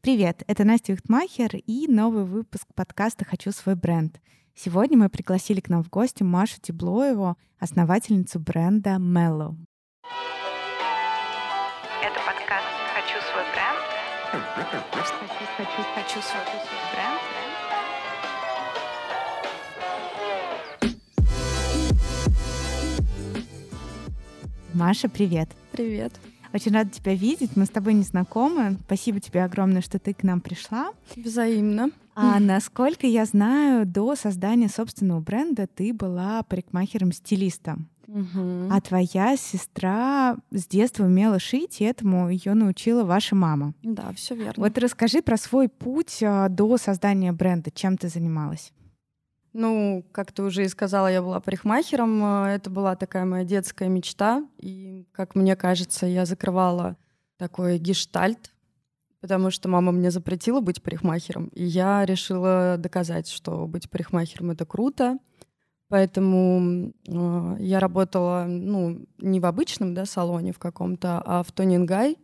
Привет, это Настя Юхтмахер и новый выпуск подкаста «Хочу свой бренд». Сегодня мы пригласили к нам в гости Машу Теблоеву, основательницу бренда Mellow. Это подкаст «Хочу свой бренд». Хочу, хочу, хочу свой бренд. Маша, привет. Привет. Очень рада тебя видеть. Мы с тобой не знакомы. Спасибо тебе огромное, что ты к нам пришла. Взаимно. А насколько я знаю, до создания собственного бренда ты была парикмахером-стилистом. Мгм. А твоя сестра с детства умела шить, и этому ее научила ваша мама. Да, все верно. Вот расскажи про свой путь а, до создания бренда. Чем ты занималась? Ну, как ты уже и сказала, я была парикмахером. э, Это была такая моя детская мечта. И, как мне кажется, я закрывала такой гештальт, потому что мама мне запретила быть парикмахером. И я решила доказать, что быть парикмахером — это круто. Поэтому э, я работала, ну, не в обычном да, салоне в каком-то, а в Тонингай.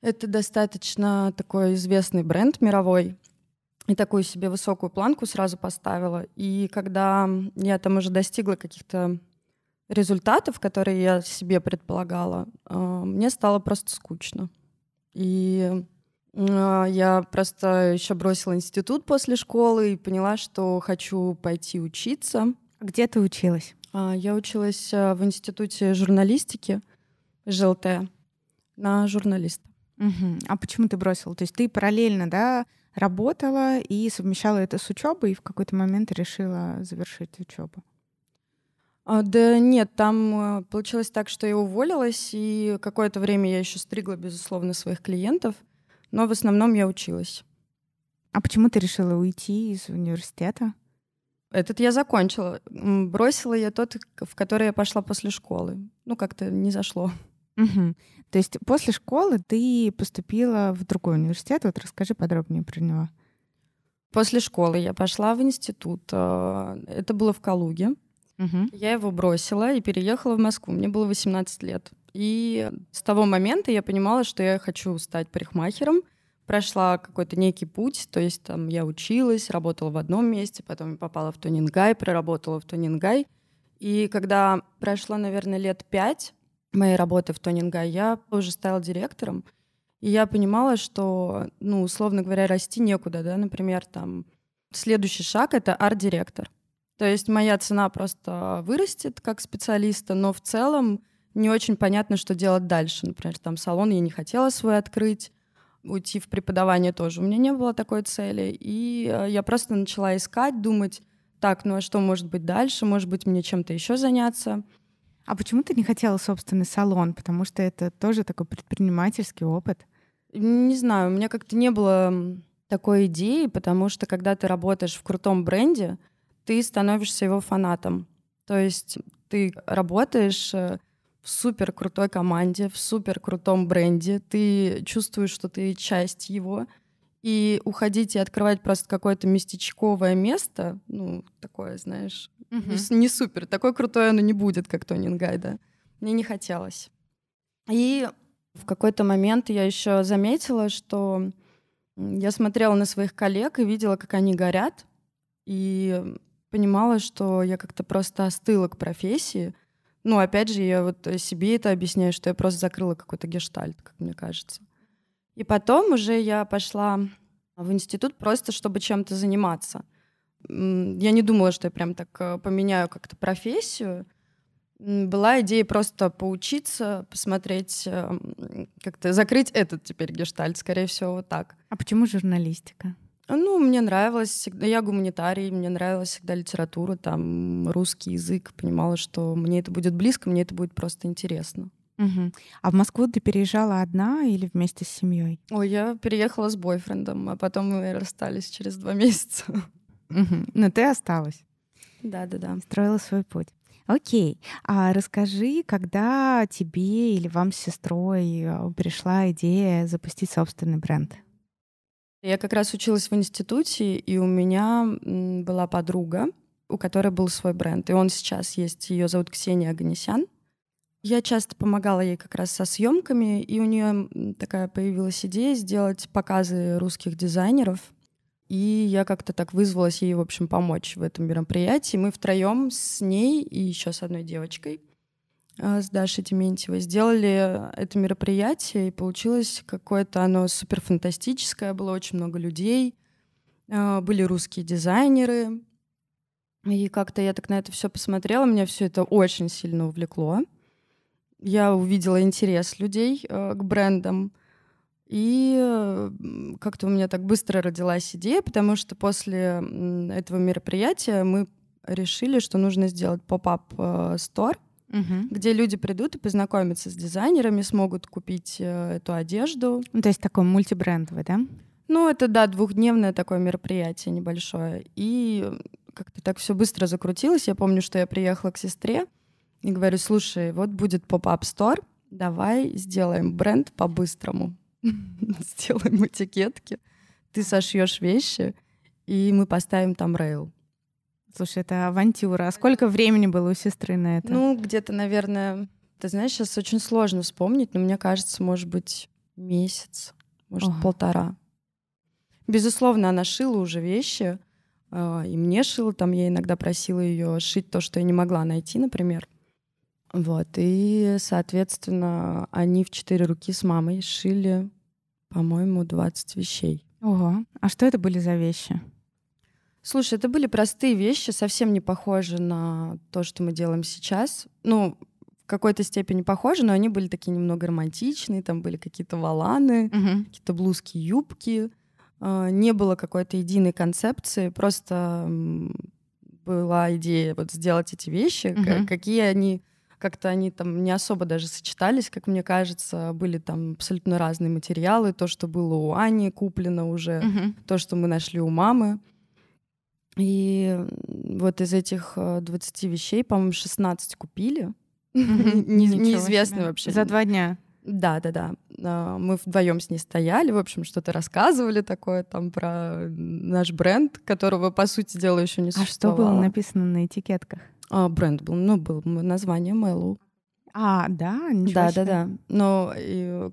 Это достаточно такой известный бренд мировой. И такую себе высокую планку сразу поставила. И когда я там уже достигла каких-то результатов, которые я себе предполагала, э, мне стало просто скучно. И э, я просто еще бросила институт после школы и поняла, что хочу пойти учиться. Где ты училась? А, Я училась э, в институте журналистики ЖЛТ на журналиста. Мгм. А почему ты бросила? То есть ты параллельно, да, работала и совмещала это с учебой, и в какой-то момент решила завершить учебу. А, Да нет, там э, получилось так, что я уволилась, и какое-то время я еще стригла, безусловно, своих клиентов, но в основном я училась. А почему ты решила уйти из университета? Этот я закончила. Бросила я тот, в который я пошла после школы. Ну, как-то не зашло. Мгм. То есть после школы ты поступила в другой университет. Вот расскажи подробнее про него. После школы я пошла в институт. э, Это было в Калуге. Мгм. Я его бросила и переехала в Москву. Мне было 18 лет. И с того момента я понимала, что я хочу стать парикмахером. Прошла какой-то некий путь, то есть там я училась, работала в одном месте, потом попала в Тонингай, проработала в Тонингай. И когда прошло, наверное, лет пять моей работы в Тонингай, я уже стала директором. И я понимала, что, ну, условно говоря, расти некуда, да, например, там следующий шаг — это арт-директор. То есть моя цена просто вырастет как специалиста, но в целом не очень понятно, что делать дальше. Например, там салон я не хотела свой открыть, уйти в преподавание тоже. У меня не было такой цели. И э, я просто начала искать, думать, так, ну а что может быть дальше? Может быть, мне чем-то еще заняться? А почему ты не хотела собственный салон? Потому что это тоже такой предпринимательский опыт. Не знаю, у меня как-то не было такой идеи, потому что когда ты работаешь в крутом бренде, ты становишься его фанатом. То есть ты работаешь э, в супер крутой команде, в супер крутом бренде, ты чувствуешь, что ты часть его, и уходить и открывать просто какое-то местечковое место, ну, такое, знаешь, не, с- не супер, такое крутое оно не будет, как Тонингай, да. Мне не хотелось. И в какой-то момент я еще заметила, что я смотрела на своих коллег и видела, как они горят, и понимала, что я как-то просто остыла к профессии. Ну, опять же, я вот себе это объясняю, что я просто закрыла какой-то гештальт, как мне кажется. И потом уже я пошла в институт просто, чтобы чем-то заниматься. Я не думала, что я прям так э, поменяю как-то профессию. Была идея просто поучиться, посмотреть, э, как-то закрыть этот теперь гештальт, скорее всего, вот так. А почему журналистика? Ну, мне нравилось всегда, я гуманитарий, мне нравилась всегда литература, там, русский язык, понимала, что мне это будет близко, мне это будет просто интересно. Мгм. А в Москву ты переезжала одна или вместе с семьей? Ой, я переехала с бойфрендом, а потом мы расстались через два месяца. Мгм. Но ты осталась, Да-да-да. строила свой путь. Окей. А расскажи, когда тебе или вам с сестрой э, пришла идея запустить собственный бренд? Я как раз училась в институте, и у меня была подруга, у которой был свой бренд. И он сейчас есть, ее зовут Ксения Аганесян. Я часто помогала ей как раз со съемками, и у нее такая появилась идея сделать показы русских дизайнеров. И я как-то так вызвалась ей, в общем, помочь в этом мероприятии. Мы втроем с ней и еще с одной девочкой, э, с Дашей Дементьевой, сделали это мероприятие, и получилось какое-то оно супер фантастическое, было очень много людей, э, были русские дизайнеры, и как-то я так на это все посмотрела, меня все это очень сильно увлекло. Я увидела интерес людей э, к брендам, и э, как-то у меня так быстро родилась идея, потому что после этого мероприятия мы решили, что нужно сделать pop-up store, угу. где люди придут и познакомятся с дизайнерами, смогут купить э, эту одежду. Ну, то есть такой мультибрендовый, да? Ну, это, да, двухдневное такое мероприятие небольшое. И как-то так все быстро закрутилось. Я помню, что я приехала к сестре и говорю, слушай, вот будет pop-up store, давай сделаем бренд по-быстрому. сделаем этикетки, ты сошьешь вещи, и мы поставим там рейл. Слушай, это авантюра. А сколько времени было у сестры на это? Ну, где-то, наверное, ты знаешь, сейчас очень сложно вспомнить, но мне кажется, может быть, месяц, может, Ого. полтора. Безусловно, она шила уже вещи, а, и мне шила, там я иногда просила ее шить то, что я не могла найти, например. Вот, и, соответственно, они в четыре руки с мамой шили, по-моему, 20 вещей. Ого, а что это были за вещи? Слушай, это были простые вещи, совсем не похожи на то, что мы делаем сейчас. Ну, в какой-то степени похожи, но они были такие немного романтичные, там были какие-то валаны, угу. какие-то блузки, юбки. А, не было какой-то единой концепции, просто была идея вот сделать эти вещи, угу. какие они как-то они там не особо даже сочетались, как мне кажется, были там абсолютно разные материалы, то, что было у Ани куплено уже, угу. то, что мы нашли у мамы. И вот из этих 20 э, вещей, по-моему, 16 купили. Неизвестно вообще. За два дня. Да, да, да. Мы вдвоем с ней стояли, в общем, что-то рассказывали такое там про наш бренд, которого, по сути дела, еще не существовало. А что было написано на этикетках? А, бренд был, ну, был название Мэллоу. А, да? Ничего да, себе. да, да. Но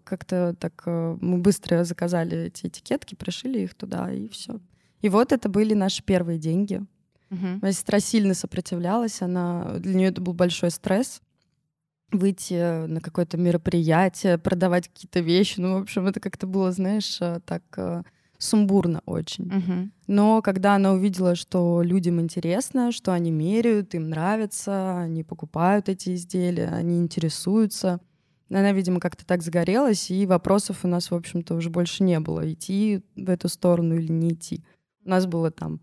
как-то так э, мы быстро заказали эти этикетки, пришили их туда, и все. И вот это были наши первые деньги. Угу. Моя сестра сильно сопротивлялась, она для нее это был большой стресс выйти на какое-то мероприятие, продавать какие-то вещи. Ну, в общем, это как-то было, знаешь, э, так э, сумбурно очень. Угу. Но когда она увидела, что людям интересно, что они меряют, им нравится, они покупают эти изделия, они интересуются, она, видимо, как-то так загорелась, и вопросов у нас, в общем-то, уже больше не было, идти в эту сторону или не идти. У нас было там,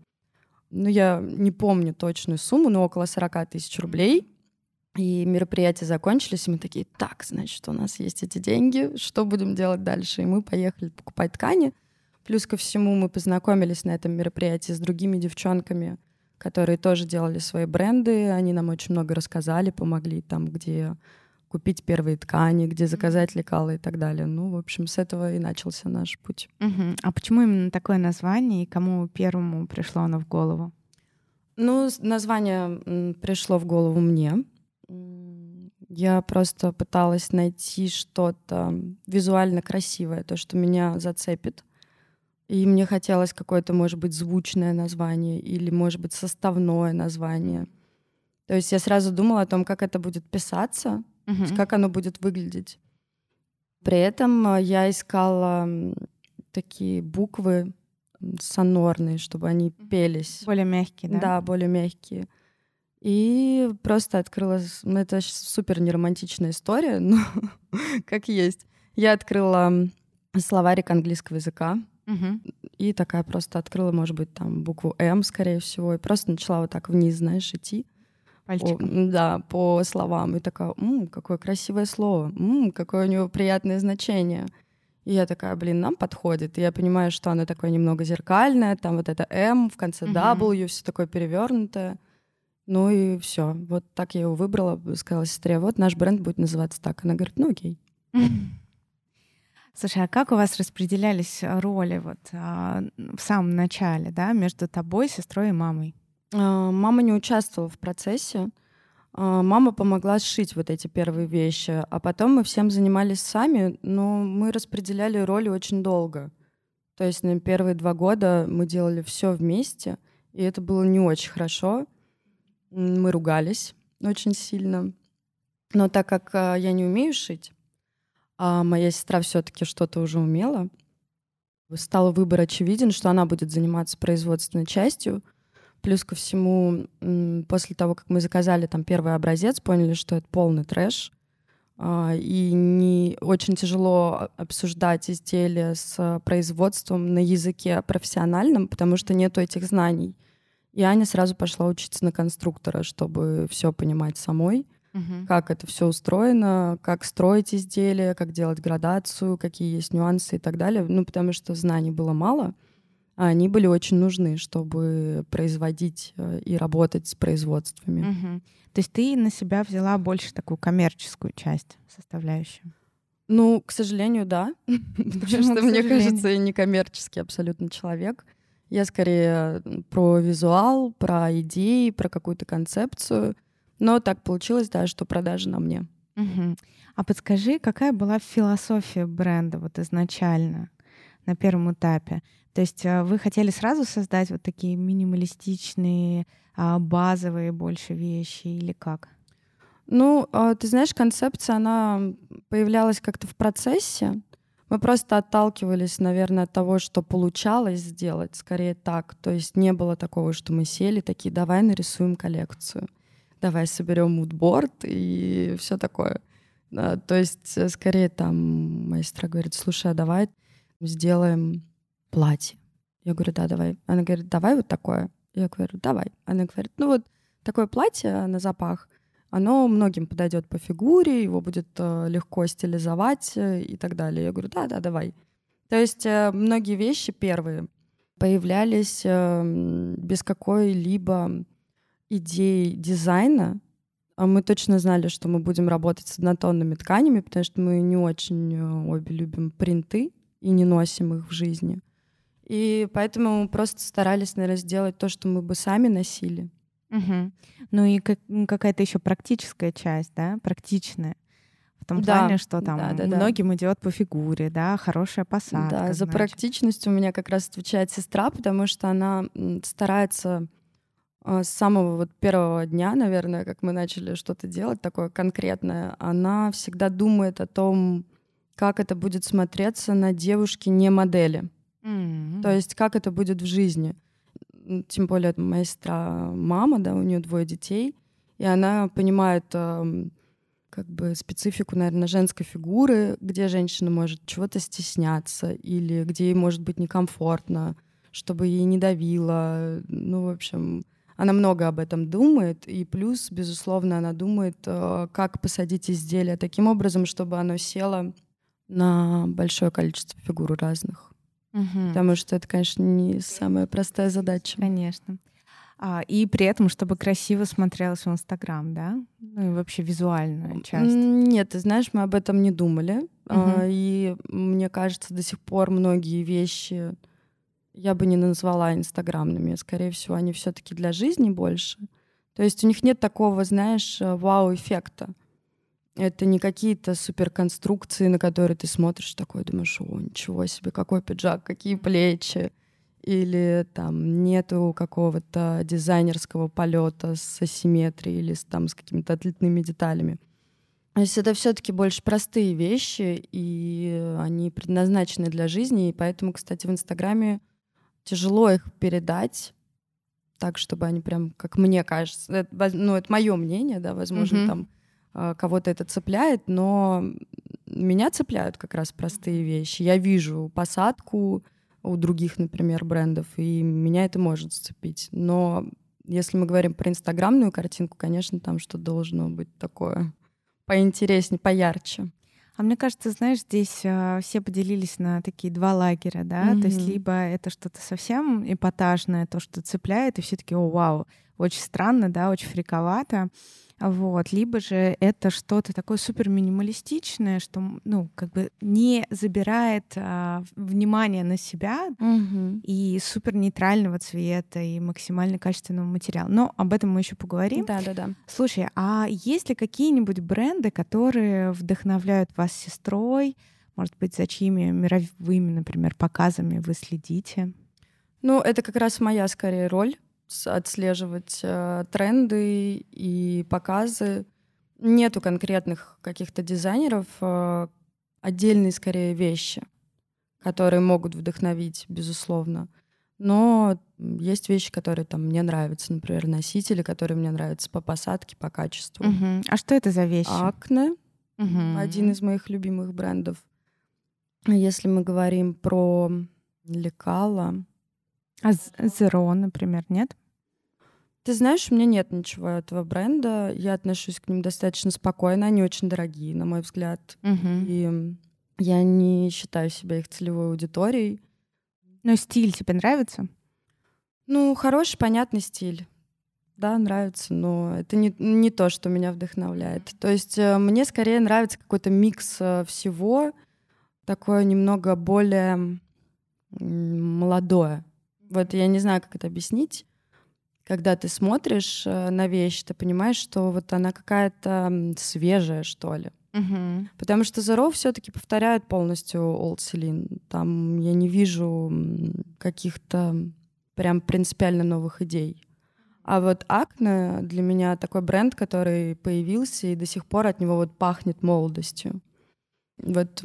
ну, я не помню точную сумму, но около 40 тысяч рублей — и мероприятия закончились, и мы такие, так, значит, у нас есть эти деньги, что будем делать дальше? И мы поехали покупать ткани. Плюс ко всему мы познакомились на этом мероприятии с другими девчонками, которые тоже делали свои бренды. Они нам очень много рассказали, помогли там, где купить первые ткани, где заказать лекала и так далее. Ну, в общем, с этого и начался наш путь. Угу. А почему именно такое название и кому первому пришло оно в голову? Ну, название пришло в голову мне, я просто пыталась найти что-то визуально красивое, то, что меня зацепит. И мне хотелось какое-то, может быть, звучное название или, может быть, составное название. То есть я сразу думала о том, как это будет писаться, uh-huh. как оно будет выглядеть. При этом э, я искала такие буквы сонорные, чтобы они пелись. Более мягкие, да? Да, более мягкие. И просто открыла... Ну, это супер неромантичная история, но как есть. Я открыла словарик английского языка, угу. и такая просто открыла, может быть, там букву М, скорее всего, и просто начала вот так вниз, знаешь, идти. Пальчиком. По, да, по словам. И такая, м какое красивое слово, м какое у него приятное значение. И я такая, блин, нам подходит. И я понимаю, что оно такое немного зеркальное, там вот это М в конце W, все такое перевернутое. Ну и все. Вот так я его выбрала, сказала сестре, вот наш бренд будет называться так. Она говорит, ну окей. Слушай, а как у вас распределялись роли вот а, в самом начале, да, между тобой, сестрой и мамой? А, мама не участвовала в процессе. А, мама помогла сшить вот эти первые вещи, а потом мы всем занимались сами, но мы распределяли роли очень долго. То есть на первые два года мы делали все вместе, и это было не очень хорошо. Мы ругались очень сильно. Но так как а, я не умею шить, а моя сестра все-таки что-то уже умела, стал выбор очевиден, что она будет заниматься производственной частью. Плюс ко всему, после того, как мы заказали там первый образец, поняли, что это полный трэш. А, и не очень тяжело обсуждать изделия с производством на языке профессиональном, потому что нету этих знаний. И Аня сразу пошла учиться на конструктора, чтобы все понимать самой угу. как это все устроено, как строить изделия, как делать градацию, какие есть нюансы и так далее. Ну, потому что знаний было мало, а они были очень нужны, чтобы производить э, и работать с производствами. Угу. То есть ты на себя взяла больше такую коммерческую часть, составляющую? Ну, к сожалению, да. Потому что, мне кажется, я не коммерческий абсолютно человек. Я скорее про визуал, про идеи, про какую-то концепцию. Но так получилось, да, что продажи на мне. Угу. А подскажи, какая была философия бренда вот изначально на первом этапе? То есть э, вы хотели сразу создать вот такие минималистичные, а, базовые больше вещи или как? Ну, а, ты знаешь, концепция, она появлялась как-то в процессе. Мы просто отталкивались, наверное, от того, что получалось сделать, скорее так. То есть не было такого, что мы сели такие, давай нарисуем коллекцию давай соберем мудборд и все такое. То есть э, скорее там моя говорит, слушай, а давай сделаем платье. Я говорю, да, давай. Она говорит, давай вот такое. Я говорю, давай. Она говорит, ну вот такое платье на запах, оно многим подойдет по фигуре, его будет э, легко стилизовать э, и так далее. Я говорю, да, да, давай. То есть многие вещи первые появлялись эм, без какой-либо идей дизайна, а мы точно знали, что мы будем работать с однотонными тканями, потому что мы не очень э, обе любим принты и не носим их в жизни. И поэтому мы просто старались, наверное, сделать то, что мы бы сами носили. Угу. Ну и как, какая-то еще практическая часть, да, практичная. В том да, плане, что там да, да, многим да. идет по фигуре, да, хорошая посадка. Да, за значит. практичность у меня как раз отвечает сестра, потому что она старается с самого вот первого дня, наверное, как мы начали что-то делать такое конкретное, она всегда думает о том, как это будет смотреться на девушке не модели. Mm-hmm. То есть как это будет в жизни. Тем более моя сестра мама, да, у нее двое детей, и она понимает э, как бы специфику, наверное, женской фигуры, где женщина может чего-то стесняться или где ей может быть некомфортно, чтобы ей не давило. Ну, в общем, она много об этом думает, и плюс, безусловно, она думает, э, как посадить изделие таким образом, чтобы оно село на большое количество фигур разных. Угу. Потому что это, конечно, не самая простая задача. Конечно. А, и при этом, чтобы красиво смотрелось в Инстаграм, да? Ну и вообще визуальная часть. Нет, ты знаешь, мы об этом не думали. Угу. А, и мне кажется, до сих пор многие вещи я бы не назвала инстаграмными. Скорее всего, они все-таки для жизни больше. То есть у них нет такого, знаешь, э, вау-эффекта. Это не какие-то суперконструкции, на которые ты смотришь такой, думаешь, о, ничего себе, какой пиджак, какие плечи. Или там нету какого-то дизайнерского полета с асимметрией или с, там, с какими-то отлетными деталями. То есть это все-таки больше простые вещи, и они предназначены для жизни. И поэтому, кстати, в Инстаграме тяжело их передать так, чтобы они прям, как мне кажется, это, ну, это мое мнение, да, возможно, mm-hmm. там а, кого-то это цепляет, но меня цепляют как раз простые вещи. Я вижу посадку у других, например, брендов, и меня это может зацепить. Но если мы говорим про инстаграмную картинку, конечно, там что должно быть такое поинтереснее, поярче. А мне кажется, знаешь, здесь э, все поделились на такие два лагеря, да, mm-hmm. то есть либо это что-то совсем эпатажное, то, что цепляет, и все таки о, вау, очень странно, да, очень фриковато. Вот. Либо же это что-то такое супер минималистичное, что, ну, как бы не забирает а, внимание на себя Мгм. и супер нейтрального цвета и максимально качественного материала. Но об этом мы еще поговорим. Да-да-да. Слушай, а есть ли какие-нибудь бренды, которые вдохновляют вас сестрой? Может быть, за чьими мировыми, например, показами вы следите? Ну, это как раз моя скорее роль отслеживать э, тренды и показы. Нету конкретных каких-то дизайнеров, э, отдельные скорее вещи, которые могут вдохновить, безусловно. Но есть вещи, которые там мне нравятся, например, носители, которые мне нравятся по посадке, по качеству. Мгм. А что это за вещи? Акне Мгм. один из моих любимых брендов. Если мы говорим про лекала, А З- Zero, например, нет? Ты знаешь, у меня нет ничего этого бренда. Я отношусь к ним достаточно спокойно. Они очень дорогие, на мой взгляд. Мгм. И я не считаю себя их целевой аудиторией. Но стиль тебе нравится? Ну, хороший, понятный стиль. Да, нравится, но это не, не то, что меня вдохновляет. То есть э, мне скорее нравится какой-то микс э, всего, такое немного более молодое. Вот я не знаю, как это объяснить. Когда ты смотришь э, на вещь, ты понимаешь, что вот она какая-то свежая, что ли. Мгм. Потому что Zero все-таки повторяет полностью Old Celine. Там я не вижу каких-то прям принципиально новых идей. А вот Acne для меня такой бренд, который появился, и до сих пор от него вот пахнет молодостью. Вот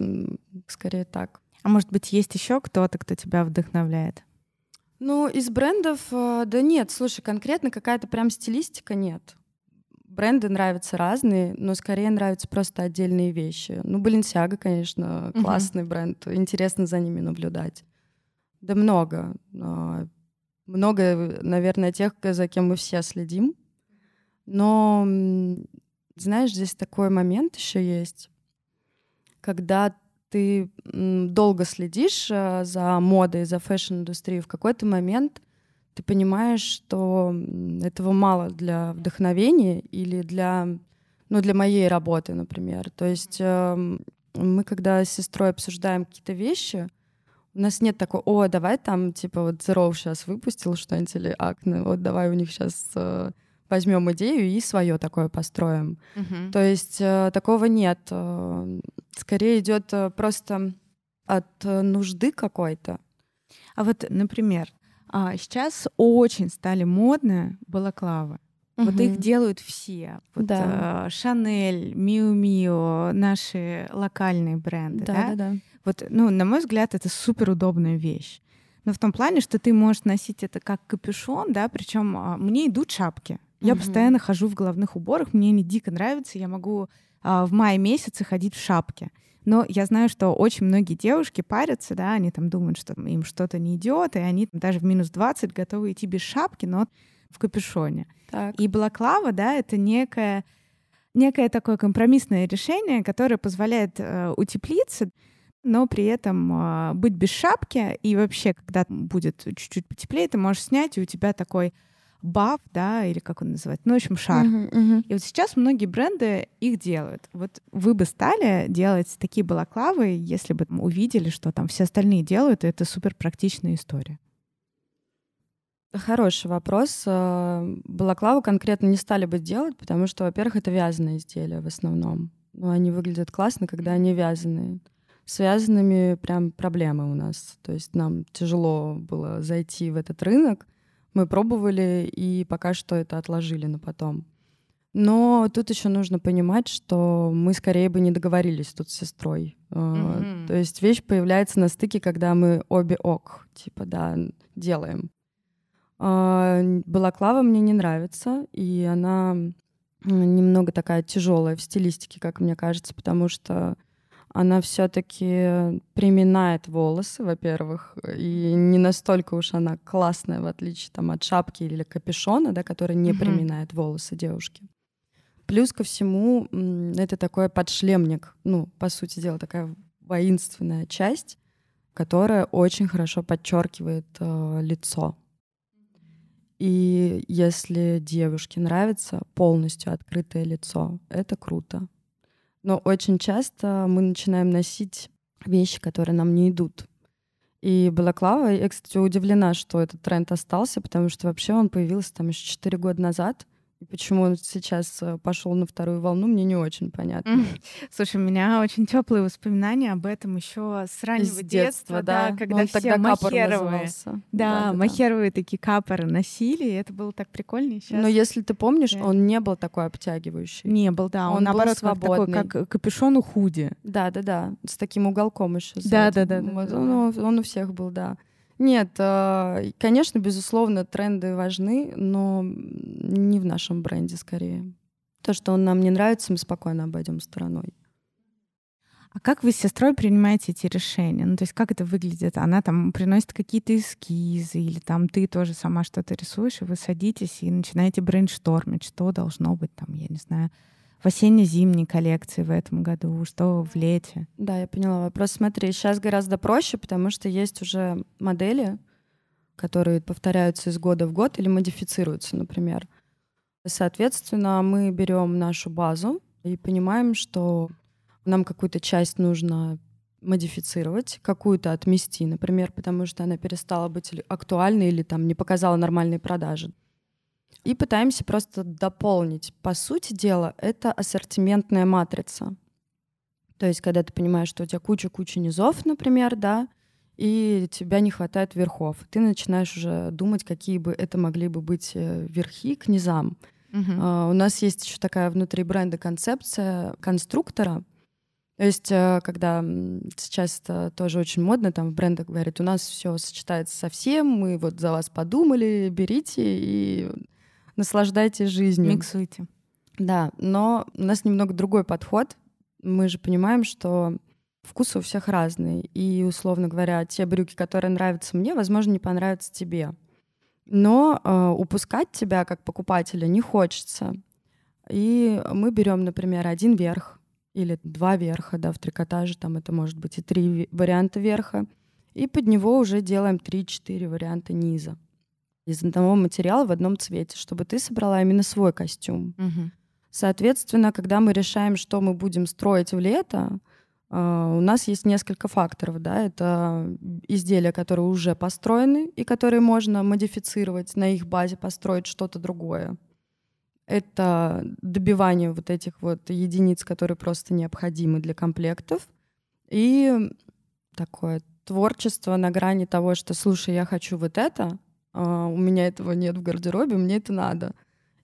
скорее так. А может быть, есть еще кто-то, кто тебя вдохновляет? Ну, из брендов, э, да нет, слушай, конкретно какая-то прям стилистика нет. Бренды нравятся разные, но скорее нравятся просто отдельные вещи. Ну, Balenciaga, конечно, классный бренд, интересно за ними наблюдать. Да много. а, Много, наверное, тех, за кем мы все следим. Но, знаешь, здесь такой момент еще есть, когда ты долго следишь э, за модой, за fashion -индустрией, в какой-то момент ты понимаешь, что этого мало для вдохновения или для, ну, для моей работы, например. То есть эм, мы, когда с сестрой обсуждаем какие-то вещи, у нас нет такого, о, давай там, типа, вот Zero сейчас выпустил что-нибудь или Акне, вот давай у них сейчас возьмем идею и свое такое построим. То есть э, такого нет. Э, Скорее идет э, просто от нужды какой-то. А вот, например, а, сейчас очень стали модны балаклавы. Вот их делают все. Вот, Да. а, Шанель, Миу Мио, наши локальные бренды. Да, да? да, да. Вот, ну, на мой взгляд, это супер удобная вещь. Но в том плане, что ты можешь носить это как капюшон, да, причем мне идут шапки. Я Мгм. постоянно хожу в головных уборах, мне они дико нравятся, я могу а, в мае месяце ходить в шапке. Но я знаю, что очень многие девушки парятся, да, они там думают, что им что-то не идет, и они даже в минус 20 готовы идти без шапки, но в капюшоне. Так. И балаклава, да, это некое, некое такое компромиссное решение, которое позволяет э, утеплиться, но при этом э, быть без шапки. И вообще, когда будет чуть-чуть потеплее, ты можешь снять, и у тебя такой баф, да, или как он называется, ну, в общем, шар. Мгм, мгм. И вот сейчас многие бренды их делают. Вот вы бы стали делать такие балаклавы, если бы увидели, что там все остальные делают, и это супер практичная история. Хороший вопрос. Э, Балаклаву конкретно не стали бы делать, потому что, во-первых, это вязаные изделия в основном. Но они выглядят классно, когда они вязаные. С вязаными прям проблемы у нас. То есть нам тяжело было зайти в этот рынок. Мы пробовали и пока что это отложили на потом. Но тут еще нужно понимать, что мы скорее бы не договорились тут с сестрой. Мгм. То есть вещь появляется на стыке, когда мы обе ок, типа, да, делаем. А, Балаклава мне не нравится, и она немного такая тяжелая в стилистике, как мне кажется, потому что она все-таки приминает волосы, во-первых, и не настолько уж она классная, в отличие там, от шапки или капюшона, да, который не Мгм. приминает волосы девушки. Плюс ко всему, это такой подшлемник, ну, по сути дела, такая воинственная часть, которая очень хорошо подчеркивает э, лицо. И если девушке нравится полностью открытое лицо, это круто. Но очень часто мы начинаем носить вещи, которые нам не идут. И Балаклава, я, кстати, удивлена, что этот тренд остался, потому что вообще он появился там еще 4 года назад — и почему он сейчас э, пошел на вторую волну, мне не очень понятно. Слушай, у меня очень теплые воспоминания об этом еще с раннего Из детства, да, да когда он все тогда махеровые. Да, да, да, махеровые да. такие капоры носили, и это было так прикольно. Сейчас... Но если ты помнишь, да. он не был такой обтягивающий. Не был, да, он, он наоборот свободный. Как, такой, как капюшон у худи. Да, да, да, с таким уголком еще. Да, да, да, да, он, да. он у всех был, да. Нет, а, конечно, безусловно, тренды важны, но не в нашем бренде скорее. То, что он нам не нравится, мы спокойно обойдем стороной. А как вы с сестрой принимаете эти решения? Ну, то есть как это выглядит? Она там приносит какие-то эскизы, или там ты тоже сама что-то рисуешь, и вы садитесь и начинаете брейнштормить, что должно быть там, я не знаю, в осенне-зимней коллекции в этом году, что в лете. Да, я поняла вопрос. Смотри, сейчас гораздо проще, потому что есть уже модели, которые повторяются из года в год или модифицируются, например. Соответственно, мы берем нашу базу и понимаем, что нам какую-то часть нужно модифицировать, какую-то отмести, например, потому что она перестала быть актуальной или там не показала нормальные продажи и пытаемся просто дополнить. По сути дела, это ассортиментная матрица. То есть, когда ты понимаешь, что у тебя куча-куча низов, например, да, и тебя не хватает верхов, ты начинаешь уже думать, какие бы это могли бы быть э, верхи к низам. Uh-huh. Uh, у нас есть еще такая внутри бренда концепция конструктора. То есть, э, когда сейчас это тоже очень модно, там в брендах говорят, у нас все сочетается со всем, мы вот за вас подумали, берите и наслаждайтесь жизнью. Миксуйте. Да, но у нас немного другой подход. Мы же понимаем, что вкусы у всех разные. И, условно говоря, те брюки, которые нравятся мне, возможно, не понравятся тебе. Но э, упускать тебя как покупателя не хочется. И мы берем, например, один верх или два верха, да, в трикотаже, там это может быть и три варианта верха, и под него уже делаем три-четыре варианта низа из одного материала в одном цвете, чтобы ты собрала именно свой костюм. Угу. Соответственно, когда мы решаем, что мы будем строить в лето, Uh, у нас есть несколько факторов, да, это изделия, которые уже построены и которые можно модифицировать, на их базе построить что-то другое. Это добивание вот этих вот единиц, которые просто необходимы для комплектов. И такое творчество на грани того, что, слушай, я хочу вот это, у меня этого нет в гардеробе, мне это надо.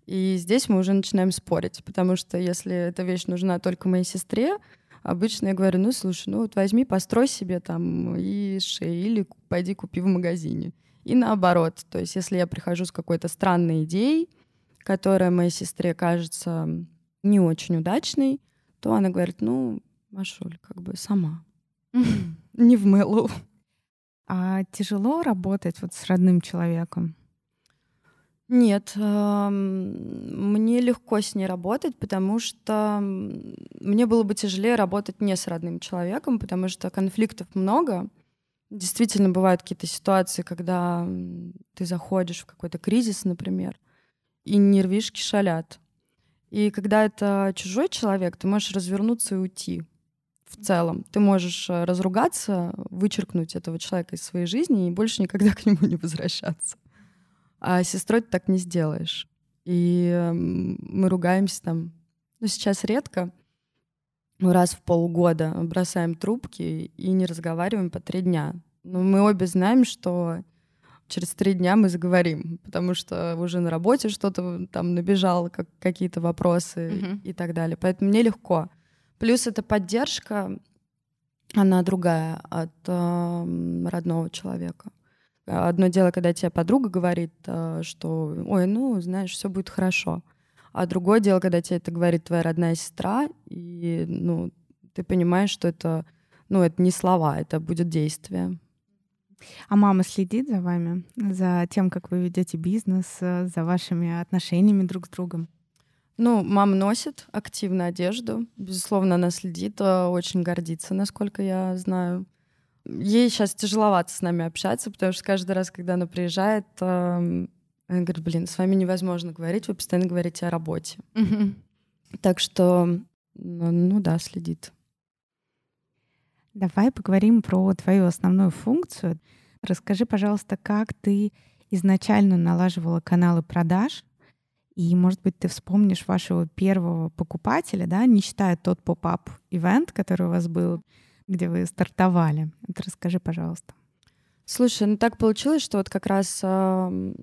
И здесь мы уже начинаем спорить, потому что если эта вещь нужна только моей сестре, обычно я говорю, ну слушай, ну вот возьми, построй себе там и шеи, или пойди купи в магазине. И наоборот, то есть если я прихожу с какой-то странной идеей, которая моей сестре кажется не очень удачной, то она говорит, ну, Машуль, как бы сама. Не в Мэллоу. А тяжело работать вот с родным человеком? Нет, мне легко с ней работать, потому что мне было бы тяжелее работать не с родным человеком, потому что конфликтов много. Действительно, бывают какие-то ситуации, когда ты заходишь в какой-то кризис, например, и нервишки шалят. И когда это чужой человек, ты можешь развернуться и уйти в целом. Ты можешь э, разругаться, вычеркнуть этого человека из своей жизни и больше никогда к нему не возвращаться. А сестрой ты так не сделаешь. И эм, мы ругаемся там, ну, сейчас редко, раз в полгода бросаем трубки и не разговариваем по три дня. Но мы обе знаем, что через три дня мы заговорим, потому что уже на работе что-то там набежало, как какие-то вопросы uh-huh. и так далее. Поэтому мне легко. Плюс эта поддержка, она другая от э, родного человека. Одно дело, когда тебе подруга говорит, э, что, ой, ну, знаешь, все будет хорошо. А другое дело, когда тебе это говорит твоя родная сестра, и, ну, ты понимаешь, что это, ну, это не слова, это будет действие. А мама следит за вами, за тем, как вы ведете бизнес, э, за вашими отношениями друг с другом? Ну, мама носит активно одежду. Безусловно, она следит, э, очень гордится, насколько я знаю. Ей сейчас тяжеловато с нами общаться, потому что каждый раз, когда она приезжает, эм, Она говорит, блин, с вами невозможно говорить, вы постоянно говорите о работе. Так что, ну, ну да, следит. Давай поговорим про твою основную функцию. Расскажи, пожалуйста, как ты изначально налаживала каналы продаж, и, может быть, ты вспомнишь вашего первого покупателя, да, не считая тот поп-ап ивент, который у вас был, где вы стартовали. Это расскажи, пожалуйста. Слушай, ну так получилось, что вот как раз э,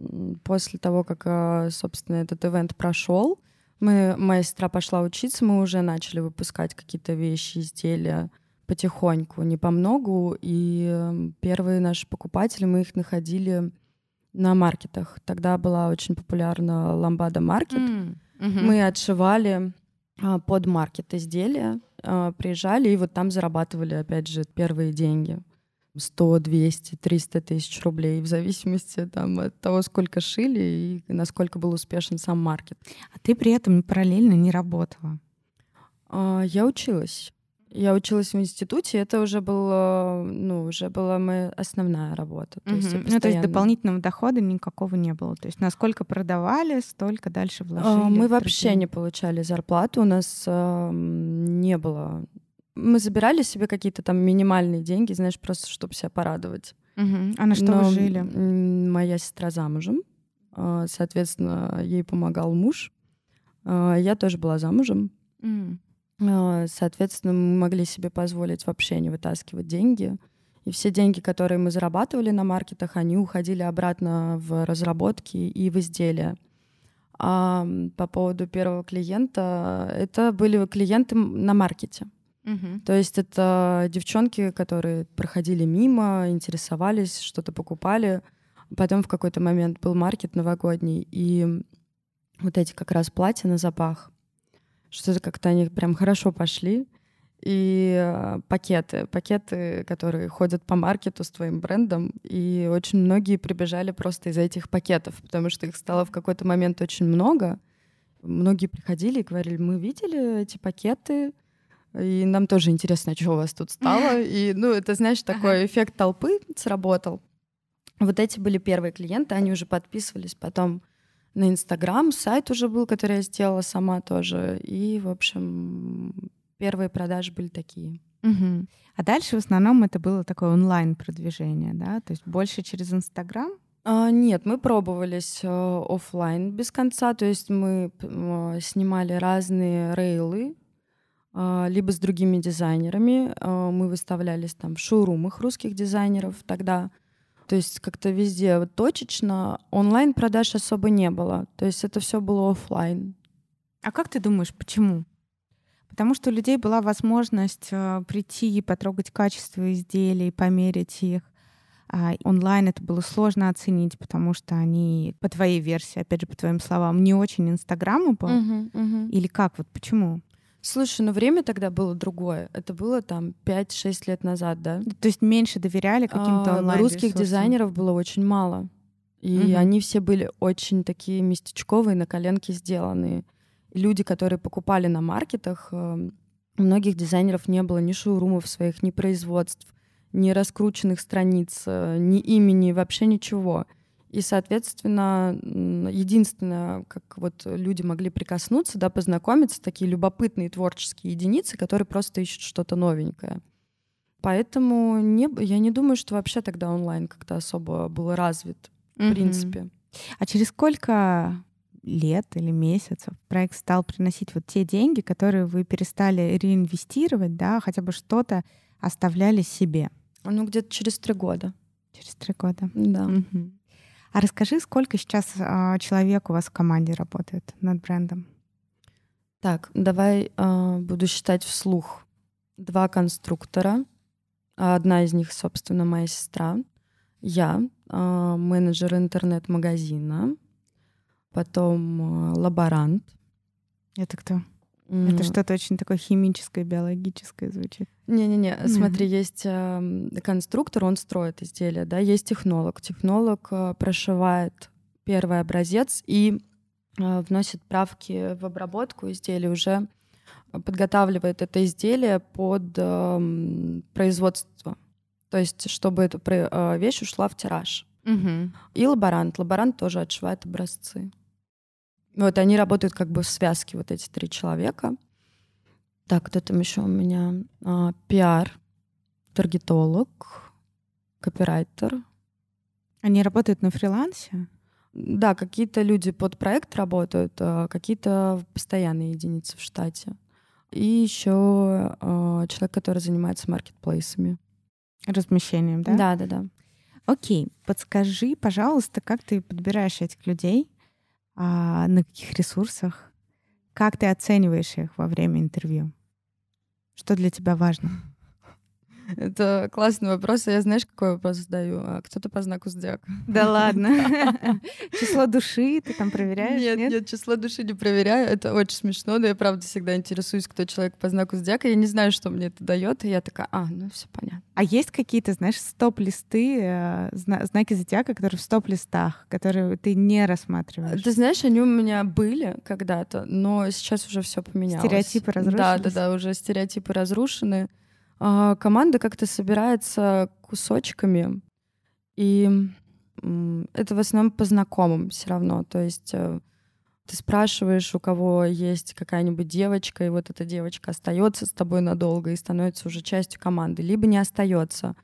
после того, как, э, собственно, этот ивент прошел, мы, моя сестра пошла учиться, мы уже начали выпускать какие-то вещи, изделия потихоньку, не по многу. И первые наши покупатели, мы их находили на маркетах. Тогда была очень популярна ламбада маркет. Mm. hmm Мы отшивали э, под маркет изделия, э, приезжали и вот там зарабатывали, опять же, первые деньги. 100, 200, 300 тысяч рублей в зависимости там, от того, сколько шили и насколько был успешен сам маркет. А ты при этом параллельно не работала? А, я училась. Я училась в институте, это уже было, ну, уже была моя основная работа. То, угу. есть, постоянно... ну, то есть дополнительного дохода никакого не было. То есть насколько продавали, столько дальше вложили. Мы вообще не получали зарплату, у нас э, не было мы забирали себе какие-то там минимальные деньги, знаешь, просто чтобы себя порадовать. Угу. А на что Но вы жили? Моя сестра замужем, а, соответственно, ей помогал муж. А, я тоже была замужем. Mm. Соответственно, мы могли себе позволить вообще не вытаскивать деньги. И все деньги, которые мы зарабатывали на маркетах, они уходили обратно в разработки и в изделия. А по поводу первого клиента, это были клиенты на маркете. Угу. То есть это девчонки, которые проходили мимо, интересовались, что-то покупали. Потом в какой-то момент был маркет новогодний, и вот эти как раз платья на запах, что-то как-то они прям хорошо пошли. И э, пакеты, пакеты, которые ходят по маркету с твоим брендом, и очень многие прибежали просто из-за этих пакетов, потому что их стало в какой-то момент очень много. Многие приходили и говорили, мы видели эти пакеты, и нам тоже интересно, что у вас тут стало. И, ну, это, знаешь, такой эффект толпы сработал. Вот эти были первые клиенты, они уже подписывались потом на Инстаграм, сайт уже был, который я сделала сама тоже. И, в общем, первые продажи были такие. Угу. А дальше в основном это было такое онлайн-продвижение, да? То есть больше через Инстаграм? А, нет, мы пробовались э, офлайн без конца, то есть мы э, снимали разные рейлы, а, либо с другими дизайнерами. А, мы выставлялись там в шоурумах русских дизайнеров тогда. То есть как-то везде точечно онлайн продаж особо не было. То есть это все было офлайн. А как ты думаешь, почему? Потому что у людей была возможность э, прийти и потрогать качество изделий, померить их. А онлайн это было сложно оценить, потому что они, по твоей версии, опять же, по твоим словам, не очень инстаграму был. Uh-huh, uh-huh. Или как? Вот почему? Слушай, ну время тогда было другое. Это было там 5-6 лет назад, да? То есть меньше доверяли каким-то а, онлайн Русских дизайнеров было очень мало. И угу. они все были очень такие местечковые, на коленке сделанные. Люди, которые покупали на маркетах, э, у многих дизайнеров не было ни шоурумов своих, ни производств, ни раскрученных страниц, э, ни имени, вообще ничего. И, соответственно, единственное, как вот люди могли прикоснуться, да, познакомиться, такие любопытные творческие единицы, которые просто ищут что-то новенькое. Поэтому не, я не думаю, что вообще тогда онлайн как-то особо был развит, в mm-hmm. принципе. А через сколько лет или месяцев проект стал приносить вот те деньги, которые вы перестали реинвестировать, да, хотя бы что-то оставляли себе? Ну, где-то через три года. Через три года. Да. Угу. А расскажи, сколько сейчас а, человек у вас в команде работает над брендом? Так, давай а, буду считать вслух. Два конструктора. Одна из них, собственно, моя сестра. Я, а, менеджер интернет-магазина. Потом а, лаборант. Это кто? Mm. Это что-то очень такое химическое, биологическое звучит. Не-не-не, mm. смотри, есть э, конструктор, он строит изделия, да, есть технолог. Технолог э, прошивает первый образец и э, вносит правки в обработку изделия, уже подготавливает это изделие под э, производство. То есть, чтобы эта э, вещь ушла в тираж. Мгм. И лаборант. Лаборант тоже отшивает образцы. Вот они работают как бы в связке, вот эти три человека. Так, кто там еще у меня? А, пиар, таргетолог, копирайтер. Они работают на фрилансе? Да, какие-то люди под проект работают, а какие-то постоянные единицы в штате. И еще а, человек, который занимается маркетплейсами. Размещением, да? Да, да, да. Окей, подскажи, пожалуйста, как ты подбираешь этих людей, а, на каких ресурсах, как ты оцениваешь их во время интервью? Что для тебя важно? Это классный вопрос. А я знаешь, какой вопрос задаю? А кто-то по знаку зодиака. Да ладно. Число души ты там проверяешь? Нет, нет, число души не проверяю. Это очень смешно, но я правда всегда интересуюсь, кто человек по знаку зодиака. Я не знаю, что мне это дает, и я такая, а, ну все понятно. А есть какие-то, знаешь, стоп-листы, э, зна- знаки зодиака, которые в стоп-листах, которые ты не рассматриваешь? Ты знаешь, они у меня были когда-то, но сейчас уже все поменялось. Стереотипы Да, да, разрушились? да, уже стереотипы разрушены. А, команда как-то собирается кусочками, и это в основном по знакомым все равно. То есть э, ты спрашиваешь, у кого есть какая-нибудь девочка, и вот эта девочка остается с тобой надолго и становится уже частью команды, либо не остается.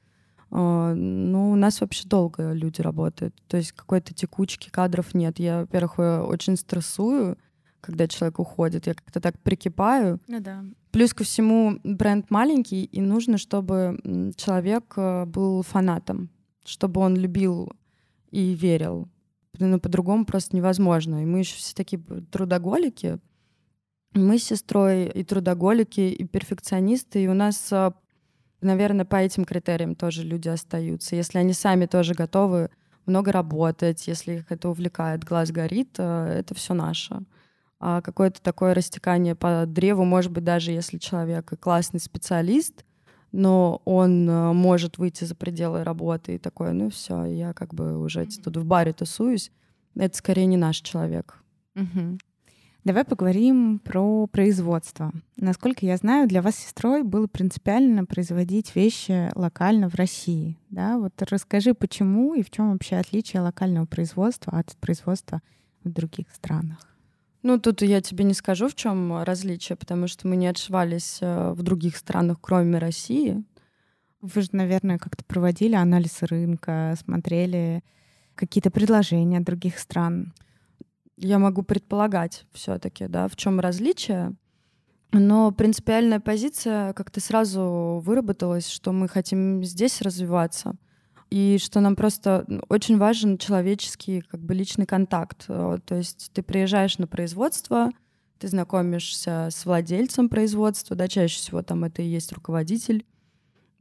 А, Ну, у нас вообще долго люди работают. То есть какой-то текучки кадров нет. Я, во-первых, э, очень стрессую, когда человек уходит. Я как-то так прикипаю. Ну да. Плюс ко всему бренд маленький, и нужно, чтобы человек э, был фанатом, чтобы он любил и верил. Ну, по-другому просто невозможно. И мы еще все такие трудоголики. Мы с сестрой и трудоголики, и перфекционисты, и у нас, э, наверное, по этим критериям тоже люди остаются. Если они сами тоже готовы много работать, если их это увлекает, глаз горит, э, это все наше а какое-то такое растекание по древу, может быть, даже если человек классный специалист, но он э, может выйти за пределы работы и такое, ну все, я как бы уже тут в баре тусуюсь, это скорее не наш человек. Мгм. Давай поговорим про производство. Насколько я знаю, для вас с сестрой было принципиально производить вещи локально в России. Да? Вот расскажи, почему и в чем вообще отличие локального производства от производства в других странах. Ну, тут я тебе не скажу, в чем различие, потому что мы не отшивались э, в других странах, кроме России. Вы же, наверное, как-то проводили анализ рынка, смотрели какие-то предложения других стран. я могу предполагать все-таки, да, в чем различие. Но принципиальная позиция как-то сразу выработалась, что мы хотим здесь развиваться, и что нам просто очень важен человеческий, как бы личный контакт. Э, То есть ты приезжаешь на производство, ты знакомишься с владельцем производства, да, чаще всего там это и есть руководитель.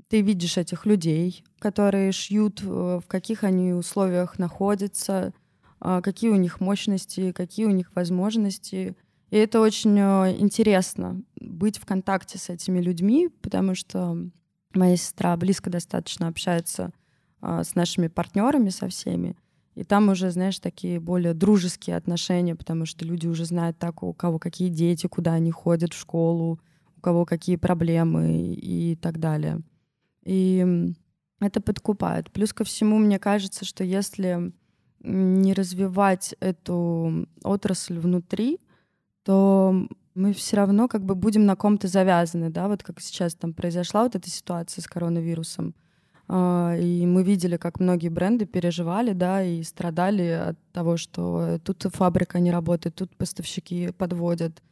Ты видишь этих людей, которые шьют, э, в каких они условиях находятся, а, какие у них мощности, какие у них возможности. И это очень э, интересно быть в контакте с этими людьми, потому что моя сестра близко достаточно общается с нашими партнерами, со всеми. И там уже, знаешь, такие более дружеские отношения, потому что люди уже знают так, у кого какие дети, куда они ходят в школу, у кого какие проблемы и так далее. И это подкупает. Плюс ко всему, мне кажется, что если не развивать эту отрасль внутри, то мы все равно как бы будем на ком-то завязаны, да, вот как сейчас там произошла вот эта ситуация с коронавирусом, А, и мы видели, как многие бренды переживали, да, и страдали от того, что тут фабрика не работает, тут поставщики подводят,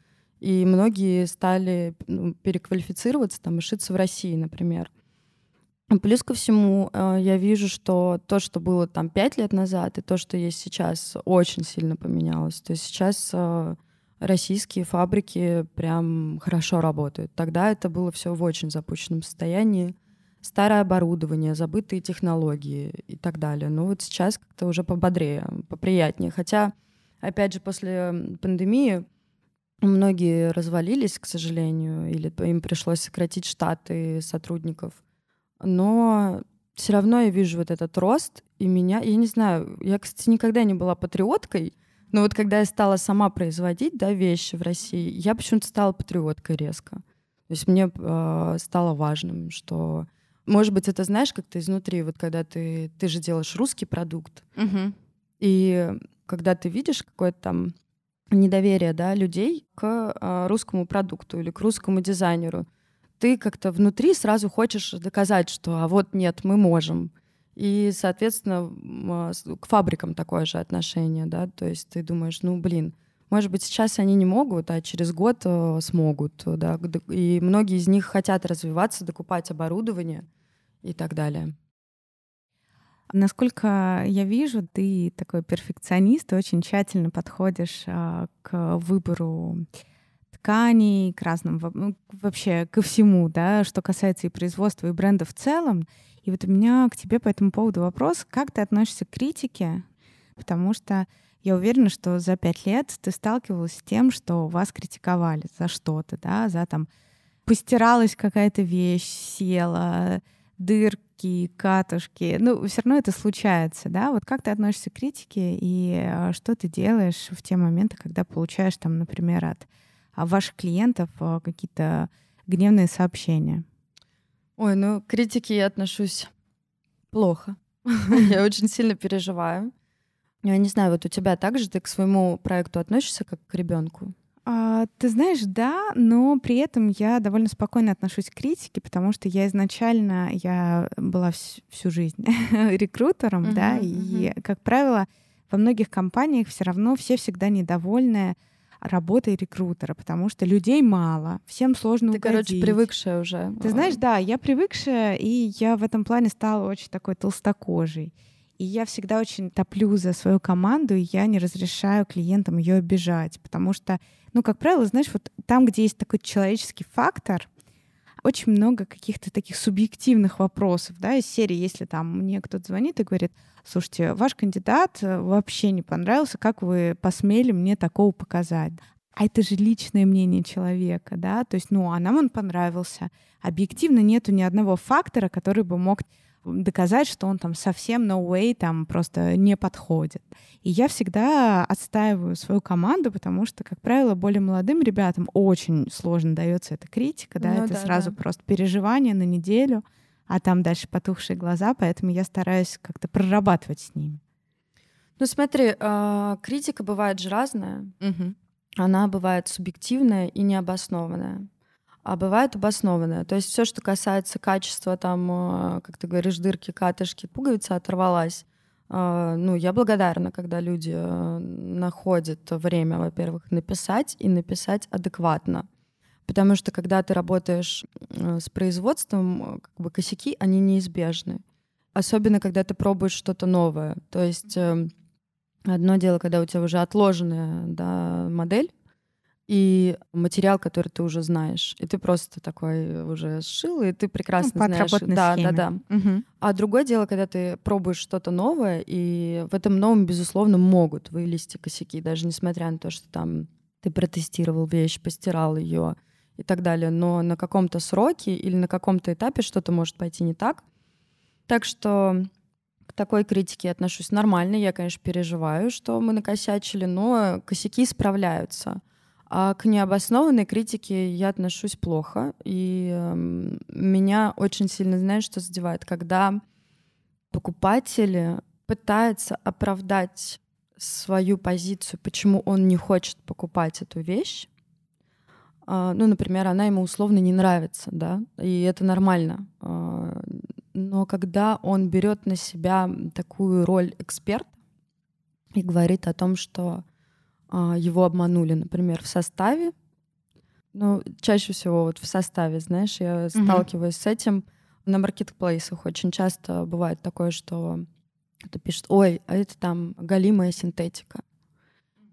и многие стали ну, переквалифицироваться там и шиться в России, например. Плюс ко всему, э, я вижу, что то, что было там пять лет назад, и то, что есть сейчас, очень сильно поменялось. То есть сейчас э, российские фабрики прям хорошо работают. Тогда это было все в очень запущенном состоянии. Старое оборудование, забытые технологии и так далее. Но вот сейчас как-то уже пободрее, поприятнее. Хотя, опять же, после пандемии многие развалились, к сожалению, или им пришлось сократить штаты сотрудников. Но все равно я вижу вот этот рост, и меня, я не знаю, я, кстати, никогда не была патриоткой, но вот когда я стала сама производить да, вещи в России, я почему-то стала патриоткой резко. То есть мне э, стало важным, что Может быть, это знаешь, как ты изнутри, вот когда ты, ты же делаешь русский продукт, Мгм. и когда ты видишь какое-то там недоверие да, людей к а, русскому продукту или к русскому дизайнеру, ты как-то внутри сразу хочешь доказать, что а вот нет, мы можем. И, соответственно, а, к фабрикам такое же отношение, да, то есть ты думаешь, ну, блин, может быть, сейчас они не могут, а через год э, смогут, да, г- и многие из них хотят развиваться, докупать оборудование и так далее. Насколько я вижу, ты такой перфекционист, ты очень тщательно подходишь а, к выбору тканей, к разным, ну, вообще ко всему, да, что касается и производства, и бренда в целом. И вот у меня к тебе по этому поводу вопрос, как ты относишься к критике? Потому что я уверена, что за пять лет ты сталкивалась с тем, что вас критиковали за что-то, да, за там постиралась какая-то вещь, села, дырки, катушки. Ну, все равно это случается, да? Вот как ты относишься к критике и а, что ты делаешь в те моменты, когда получаешь там, например, от а, ваших клиентов а, какие-то гневные сообщения? Ой, ну, к критике я отношусь плохо. Я очень сильно переживаю. Я не знаю, вот у тебя также ты к своему проекту относишься как к ребенку? А, ты знаешь, да, но при этом я довольно спокойно отношусь к критике, потому что я изначально я была вс- всю жизнь рекрутером, да, и, как правило, во многих компаниях все равно все всегда недовольны работой рекрутера, потому что людей мало, всем сложно Ты, короче, угодить. привыкшая уже. Ты знаешь, да, я привыкшая, и я в этом плане стала очень такой толстокожей. И я всегда очень топлю за свою команду, и я не разрешаю клиентам ее обижать, потому что, ну, как правило, знаешь, вот там, где есть такой человеческий фактор, очень много каких-то таких субъективных вопросов, да, из серии, если там мне кто-то звонит и говорит, слушайте, ваш кандидат э, вообще не понравился, как вы посмели мне такого показать? А это же личное мнение человека, да, то есть, ну, а нам он понравился. Объективно нету ни одного фактора, который бы мог доказать, что он там совсем no way там просто не подходит. И я всегда отстаиваю свою команду, потому что, как правило, более молодым ребятам очень сложно дается эта критика, да, Ну это да, сразу да. просто переживание на неделю, а там дальше потухшие глаза, поэтому я стараюсь как-то прорабатывать с ними. Ну смотри, а, критика бывает же разная. Она бывает субъективная и необоснованная. А бывает обоснованная. То есть все, что касается качества, там, а, как ты говоришь, дырки, катышки, пуговица оторвалась. А, Ну, я благодарна, когда люди а, находят время, во-первых, написать и написать адекватно. Потому что когда ты работаешь э, с производством, э, как бы косяки, они неизбежны. Особенно, когда ты пробуешь что-то новое. То есть эм, одно дело, когда у тебя уже отложенная да, модель, и материал, который ты уже знаешь, и ты просто такой уже сшил, и ты прекрасно Ну, знаешь. Да, схеме. да, да. Мгм. А другое дело, когда ты пробуешь что-то новое, и в этом новом, безусловно, могут вылезти косяки, даже несмотря на то, что там ты протестировал вещь, постирал ее и так далее. Но на каком-то сроке или на каком-то этапе что-то может пойти не так. Так что к такой критике отношусь нормально. Я, конечно, переживаю, что мы накосячили, но косяки исправляются. А к необоснованной критике я отношусь плохо. И эм, меня очень сильно, знаешь, что задевает, когда покупатель пытается оправдать свою позицию, почему он не хочет покупать эту вещь. А, Ну, например, она ему условно не нравится, да, и это нормально. А, Но когда он берет на себя такую роль эксперта и говорит о том, что его обманули, например, в составе, ну, чаще всего вот в составе, знаешь, я Мгм. сталкиваюсь с этим на маркетплейсах. Очень часто бывает такое, что кто пишет, ой, а это там галимая синтетика.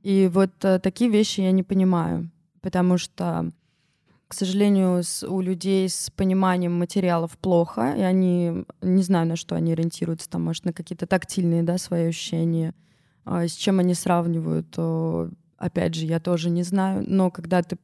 И вот э, такие вещи я не понимаю, потому что, к сожалению, с- у людей с пониманием материалов плохо, и они, не знаю, на что они ориентируются, там, может, на какие-то тактильные, да, свои ощущения, А с чем они сравнивают, то, опять же, я тоже не знаю, но когда ты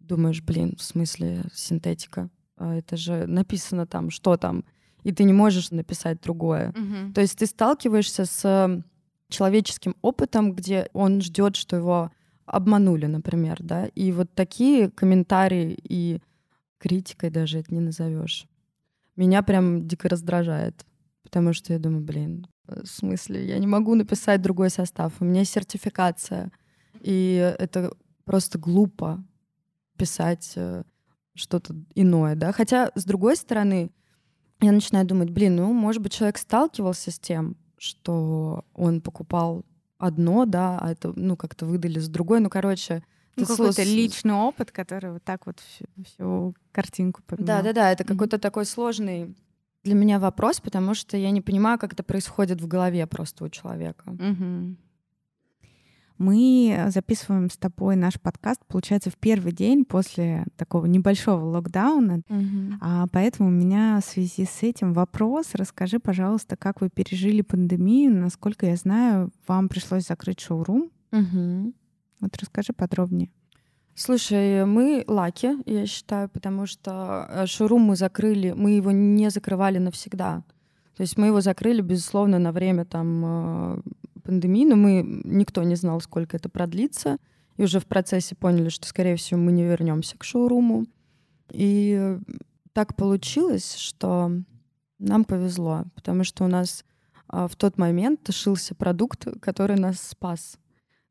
думаешь, блин, в смысле синтетика, А это же написано там, что там, и ты не можешь написать другое. То есть ты сталкиваешься с человеческим опытом, где он ждет, что его обманули, например, да, и вот такие комментарии и критикой даже это не назовешь. меня прям дико раздражает. Потому что я думаю, блин, в смысле, я не могу написать другой состав, у меня сертификация. И это просто глупо писать э, что-то иное, да. Хотя, с другой стороны, я начинаю думать, блин, ну, может быть, человек сталкивался с тем, что он покупал одно, да, а это, ну, как-то выдали с другой. Ну, короче, ну, какой-то личный опыт, который вот так вот всю, всю картинку поменял. Да, да, да, это mm-hmm. какой-то такой сложный для меня вопрос, потому что я не понимаю, как это происходит в голове просто у человека. Mm-hmm. Мы записываем с тобой наш подкаст, получается, в первый день после такого небольшого локдауна. Угу. А поэтому у меня в связи с этим вопрос. Расскажи, пожалуйста, как вы пережили пандемию? Насколько я знаю, вам пришлось закрыть шоурум. Угу. Вот расскажи подробнее. Слушай, мы лаки, я считаю, потому что э, шоурум мы закрыли, мы его не закрывали навсегда. То есть мы его закрыли, безусловно, на время там э, пандемии, но мы никто не знал, сколько это продлится, и уже в процессе поняли, что, скорее всего, мы не вернемся к шоуруму. И так получилось, что нам повезло, потому что у нас а, в тот момент шился продукт, который нас спас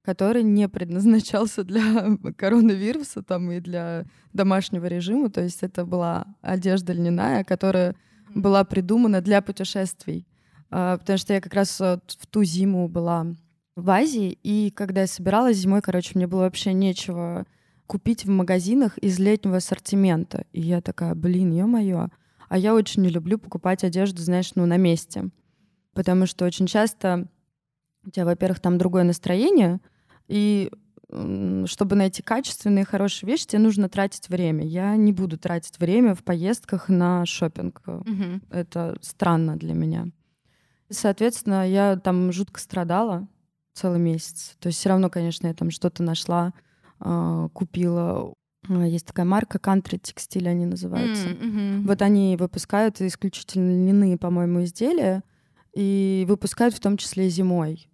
который не предназначался для коронавируса там, и для домашнего режима. То есть это была одежда льняная, которая была придумана для путешествий. А, потому что я как раз в ту зиму была в Азии, и когда я собиралась зимой, короче, мне было вообще нечего купить в магазинах из летнего ассортимента. И я такая, блин, ё-моё. А я очень не люблю покупать одежду, знаешь, ну, на месте. Потому что очень часто у тебя, во-первых, там другое настроение, и чтобы найти качественные, хорошие вещи, тебе нужно тратить время. Я не буду тратить время в поездках на шопинг. Угу. Это странно для меня. Соответственно, я там жутко страдала целый месяц. То есть все равно, конечно, я там что-то нашла, э, купила. А, есть такая марка Country Textile, они называются. Mm-hmm. Вот они выпускают исключительно льняные, по-моему, изделия и выпускают в том числе зимой.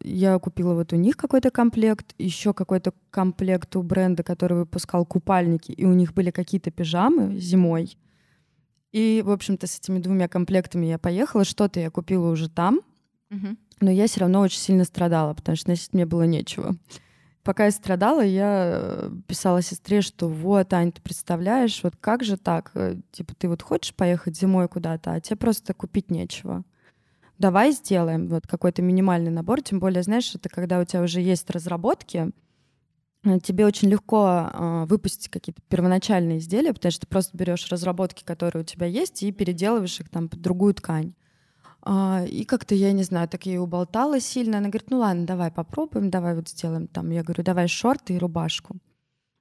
Я купила вот у них какой-то комплект, еще какой-то комплект у бренда, который выпускал купальники, и у них были какие-то пижамы зимой. И, в общем-то, с этими двумя комплектами я поехала. Что-то я купила уже там, угу. но я все равно очень сильно страдала, потому что носить мне было нечего. Пока я страдала, я э, писала сестре, что вот, Ань, ты представляешь, вот как же так? Э, типа, ты вот хочешь поехать зимой куда-то, а тебе просто купить нечего. Давай сделаем вот какой-то минимальный набор, тем более, знаешь, это когда у тебя уже есть разработки, Э, тебе очень легко э, выпустить какие-то первоначальные изделия, потому что ты просто берешь разработки, которые у тебя есть, и переделываешь их там под другую ткань. Uh, и как-то, я не знаю, так я ее уболтала сильно. Она говорит, ну ладно, давай попробуем, давай вот сделаем там. Я говорю, давай шорты и рубашку.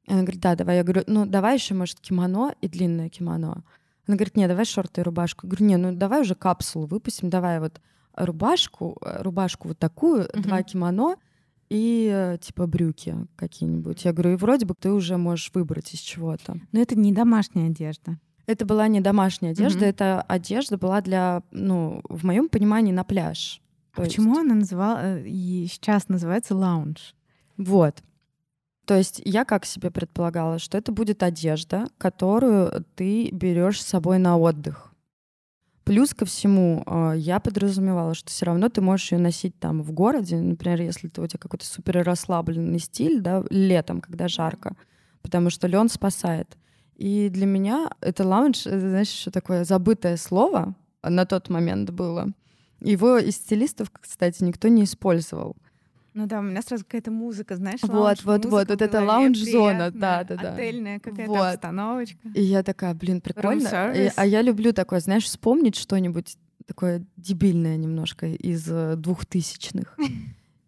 Она говорит, да, давай. Я говорю, ну давай еще, может, кимоно и длинное кимоно. Она говорит, не, давай шорты и рубашку. Я говорю, не, ну давай уже капсулу выпустим, давай вот рубашку, э, рубашку вот такую, uh-huh. два кимоно — и э, типа брюки какие-нибудь. Я говорю, и вроде бы ты уже можешь выбрать из чего-то. Но это не домашняя одежда. Это была не домашняя одежда, mm-hmm. это одежда была для, ну, в моем понимании, на пляж. А почему она называла э, и сейчас называется лаунж? Вот. То есть я как себе предполагала, что это будет одежда, которую ты берешь с собой на отдых. Плюс ко всему, а, я подразумевала, что все равно ты можешь ее носить там в городе, например, если ты, у тебя какой-то супер расслабленный стиль, да, летом, когда жарко, потому что лен спасает. И для меня это лаунж, это, знаешь, что такое забытое слово на тот момент было. Его из стилистов, кстати, никто не использовал. Ну да, у меня сразу какая-то музыка, знаешь, вот, вот, вот, вот это лаунж-зона, да, да, да. Отельная какая-то вот. обстановочка. И я такая, блин, прикольно. И, а я люблю такое, знаешь, вспомнить что-нибудь такое дебильное немножко из э, двухтысячных.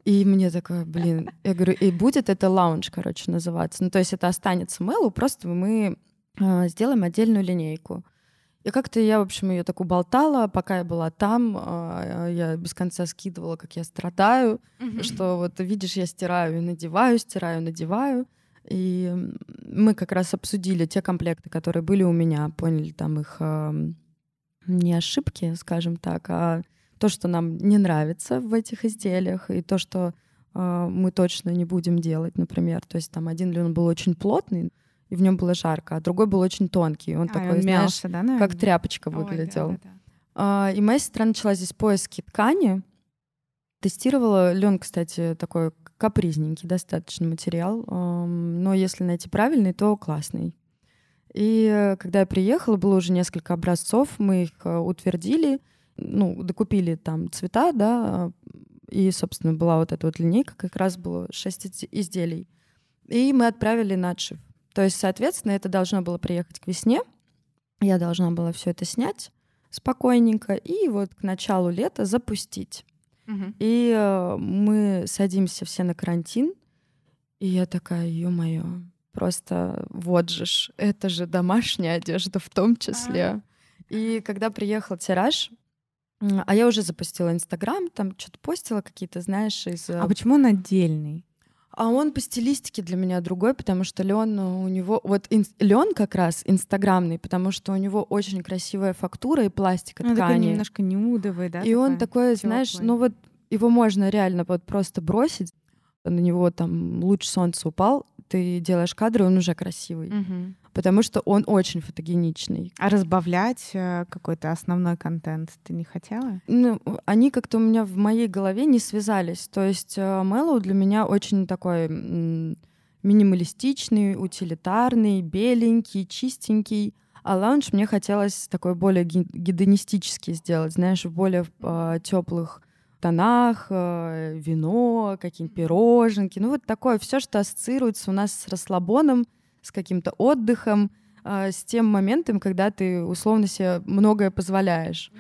И мне такое, блин, я говорю, и будет это лаунж, короче, называться. Ну, то есть это останется Мэлу, просто мы э, сделаем отдельную линейку. И как-то я, в общем, ее так уболтала, пока я была там, а, я без конца скидывала, как я страдаю, mm-hmm. что вот видишь, я стираю и надеваю, стираю, надеваю. И мы как раз обсудили те комплекты, которые были у меня, поняли там их не ошибки, скажем так, а то, что нам не нравится в этих изделиях, и то, что э, мы точно не будем делать, например. То есть там один лен был очень плотный, и в нем было жарко, а другой был очень тонкий. Он А, такой, он знаешь, мялся, да, наверное? как тряпочка Ой, да, выглядел. да, да. А, И моя сестра начала здесь поиски ткани. Тестировала. Лен, кстати, такой капризненький достаточно материал. Но если найти правильный, то классный. И э, когда я приехала, было уже несколько образцов, мы их э, утвердили, ну, докупили там цвета, да, и, собственно, была вот эта вот линейка, как раз было 6 изделий. И мы отправили на отшив. То есть, соответственно, это должно было приехать к весне. Я должна была все это снять спокойненько и вот к началу лета запустить. Мгм. И э, мы садимся все на карантин, и я такая, ё-моё, просто вот же ж, это же домашняя одежда в том числе. И когда приехал тираж, а я уже запустила Инстаграм, там что-то постила какие-то, знаешь, из... э, А почему он отдельный? А он по стилистике для меня другой, потому что Лен у него вот Лен как раз инстаграмный, потому что у него очень красивая фактура и пластика Ну, такой ткани. немножко нюдовый, да? и он такой, знаешь, тёплый. ну вот его можно реально вот просто бросить, на него там луч солнца упал, ты делаешь кадры, он уже красивый, Мгм. Потому что он очень фотогеничный. А разбавлять э, какой-то основной контент ты не хотела? Ну, они как-то у меня в моей голове не связались. То есть Мэллоу для меня очень такой минималистичный, утилитарный, беленький, чистенький. А лаунж мне хотелось такой более гедонистический сделать, знаешь, в более теплых тонах, э, вино, какие-нибудь пироженки. Ну вот такое все, что ассоциируется у нас с расслабоном, с каким-то отдыхом, э, с тем моментом, когда ты условно себе многое позволяешь.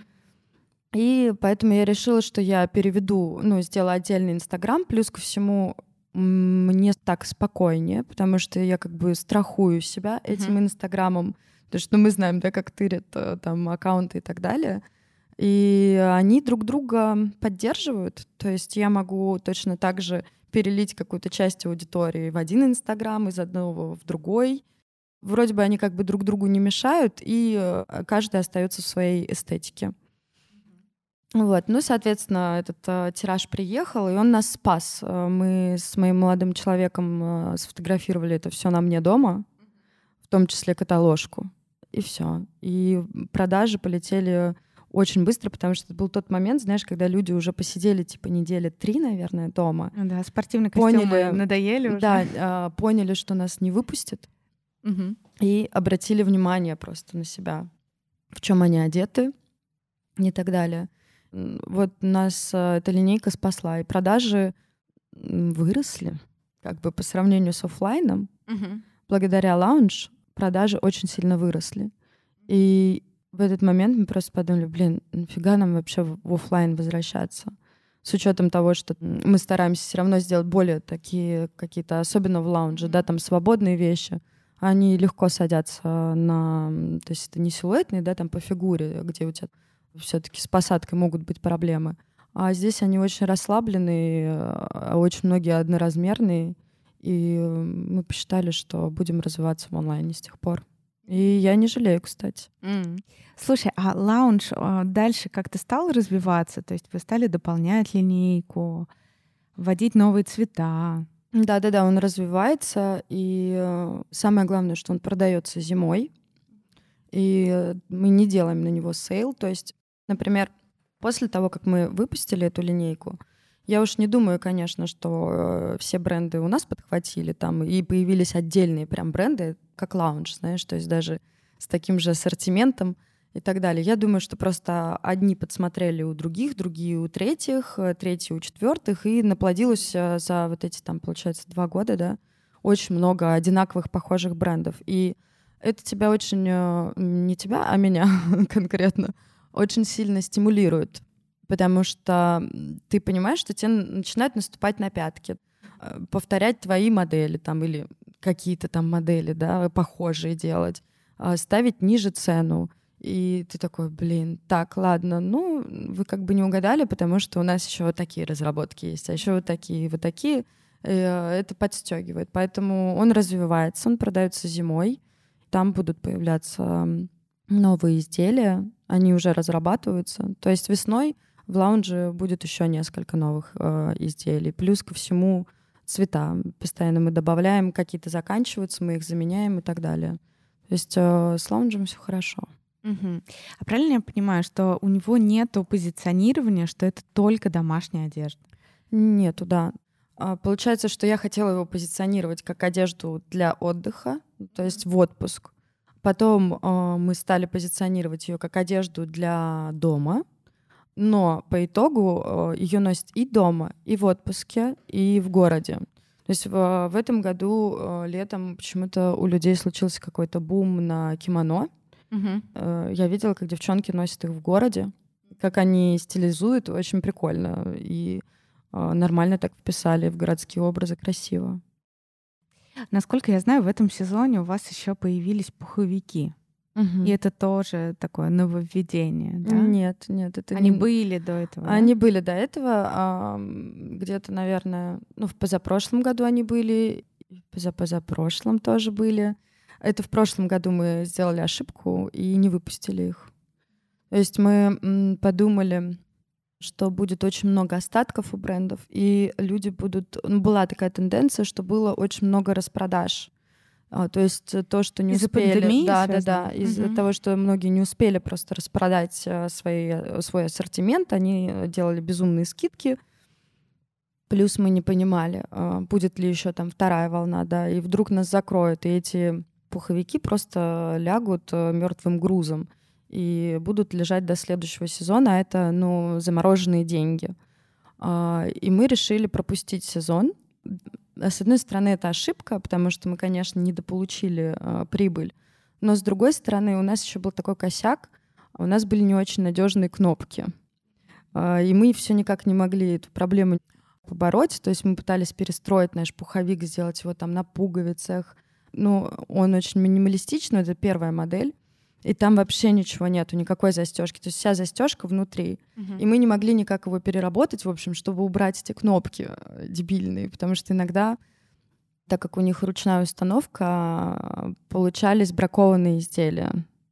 И поэтому я решила, что я переведу, ну, сделаю отдельный Инстаграм. Плюс ко всему мне так спокойнее, потому что я как бы страхую себя этим Инстаграмом. Потому что ну, мы знаем, да, как тырят э, там аккаунты и так далее. И они друг друга поддерживают. То есть я могу точно так же перелить какую-то часть аудитории в один Инстаграм, из одного в другой. Вроде бы они как бы друг другу не мешают, и э, каждый остается в своей эстетике. Вот, ну, соответственно, этот э, тираж приехал, и он нас спас. Э, Мы с моим молодым человеком э, сфотографировали это все на мне дома, в том числе каталожку, и все. И продажи полетели очень быстро, потому что это был тот момент, знаешь, когда люди уже посидели типа недели три, наверное, дома. Ну Да, спортивные костюмы Поняли. надоели уже. Да, а, поняли, что нас не выпустят, Мгм. и обратили внимание просто на себя, в чем они одеты и так далее. Вот нас а, эта линейка спасла, и продажи выросли, как бы по сравнению с оффлайном. Мгм. Благодаря lounge продажи очень сильно выросли. И в этот момент мы просто подумали, блин, нафига нам вообще в оффлайн возвращаться? С учетом того, что мы стараемся все равно сделать более такие какие-то, особенно в lounge е, да, там свободные вещи, они легко садятся на... То есть это не силуэтные, да, там по фигуре, где у тебя все-таки с посадкой могут быть проблемы. А здесь они очень расслабленные, а очень многие одноразмерные. И мы посчитали, что будем развиваться в онлайне с тех пор. И я не жалею, кстати. М. Слушай, а лаунж а, дальше как-то стал развиваться? То есть вы стали дополнять линейку, вводить новые цвета? Да-да-да, он развивается, и э, самое главное, что он продается зимой, и э, мы не делаем на него sale. То есть, например, после того, как мы выпустили эту линейку, я уж не думаю, конечно, что э, все бренды у нас подхватили там, и появились отдельные прям бренды, как lounge, знаешь, то есть даже с таким же ассортиментом и так далее. Я думаю, что просто одни подсмотрели у других, другие у третьих, э, третьи у четвертых, и наплодилось э, за вот эти там, получается, два года, да, очень много одинаковых похожих брендов. И это тебя очень, не тебя, а меня конкретно, очень сильно стимулирует, потому что ты понимаешь, что тебе начинают наступать на пятки, э, повторять твои модели там или какие-то там модели, да, похожие делать, а, ставить ниже цену. И ты такой, блин, так, ладно, ну, вы как бы не угадали, потому что у нас еще вот такие разработки есть, а еще вот такие, вот такие. Э, Это подстегивает. Поэтому он развивается, он продается зимой. Там будут появляться новые изделия, они уже разрабатываются. То есть весной в лаунже будет еще несколько новых э, изделий. Плюс ко всему цвета. Постоянно мы добавляем, какие-то заканчиваются, мы их заменяем и так далее. То есть э, с лаунжем все хорошо. Угу. А правильно я понимаю, что у него нету позиционирования, что это только домашняя одежда? Нету, да. А, получается, что я хотела его позиционировать как одежду для отдыха, то есть в отпуск. Потом э, мы стали позиционировать ее как одежду для дома, но по итогу э, ее носят и дома, и в отпуске, и в городе. То есть в, в этом году э, летом почему-то у людей случился какой-то бум на кимоно. Угу. Я видела, как девчонки носят их в городе, как они стилизуют, очень прикольно. И нормально так вписали в городские образы, красиво. Насколько я знаю, в этом сезоне у вас еще появились пуховики. Мгм. И это тоже такое нововведение, да? Нет, нет, это Они не... были до этого. да? Они были до этого, а, где-то, наверное, ну, в позапрошлом году они были, позапозапрошлом тоже были. Это в прошлом году мы сделали ошибку и не выпустили их. То есть мы подумали, что будет очень много остатков у брендов, и люди будут... Ну, была такая тенденция, что было очень много распродаж. А, то есть э, то, что не Из-за успели... пандемии да, да, связано? да. Из-за Мгм. того, что многие не успели просто распродать э, свои, э, свой ассортимент, они делали безумные скидки. Плюс мы не понимали, будет ли еще там вторая волна, да, и вдруг нас закроют, и эти пуховики просто лягут мертвым грузом и будут лежать до следующего сезона, а это, ну, замороженные деньги. А, И мы решили пропустить сезон. А С одной стороны, это ошибка, потому что мы, конечно, недополучили а, прибыль. Но с другой стороны, у нас еще был такой косяк, у нас были не очень надежные кнопки. А, И мы все никак не могли эту проблему побороть. То есть мы пытались перестроить наш пуховик, сделать его там на пуговицах. Ну, он очень минималистичный, это первая модель. И там вообще ничего нету, никакой застежки. То есть вся застежка внутри. Мгм. И мы не могли никак его переработать, в общем, чтобы убрать эти кнопки э, дебильные, потому что иногда, так как у них ручная установка, получались бракованные изделия.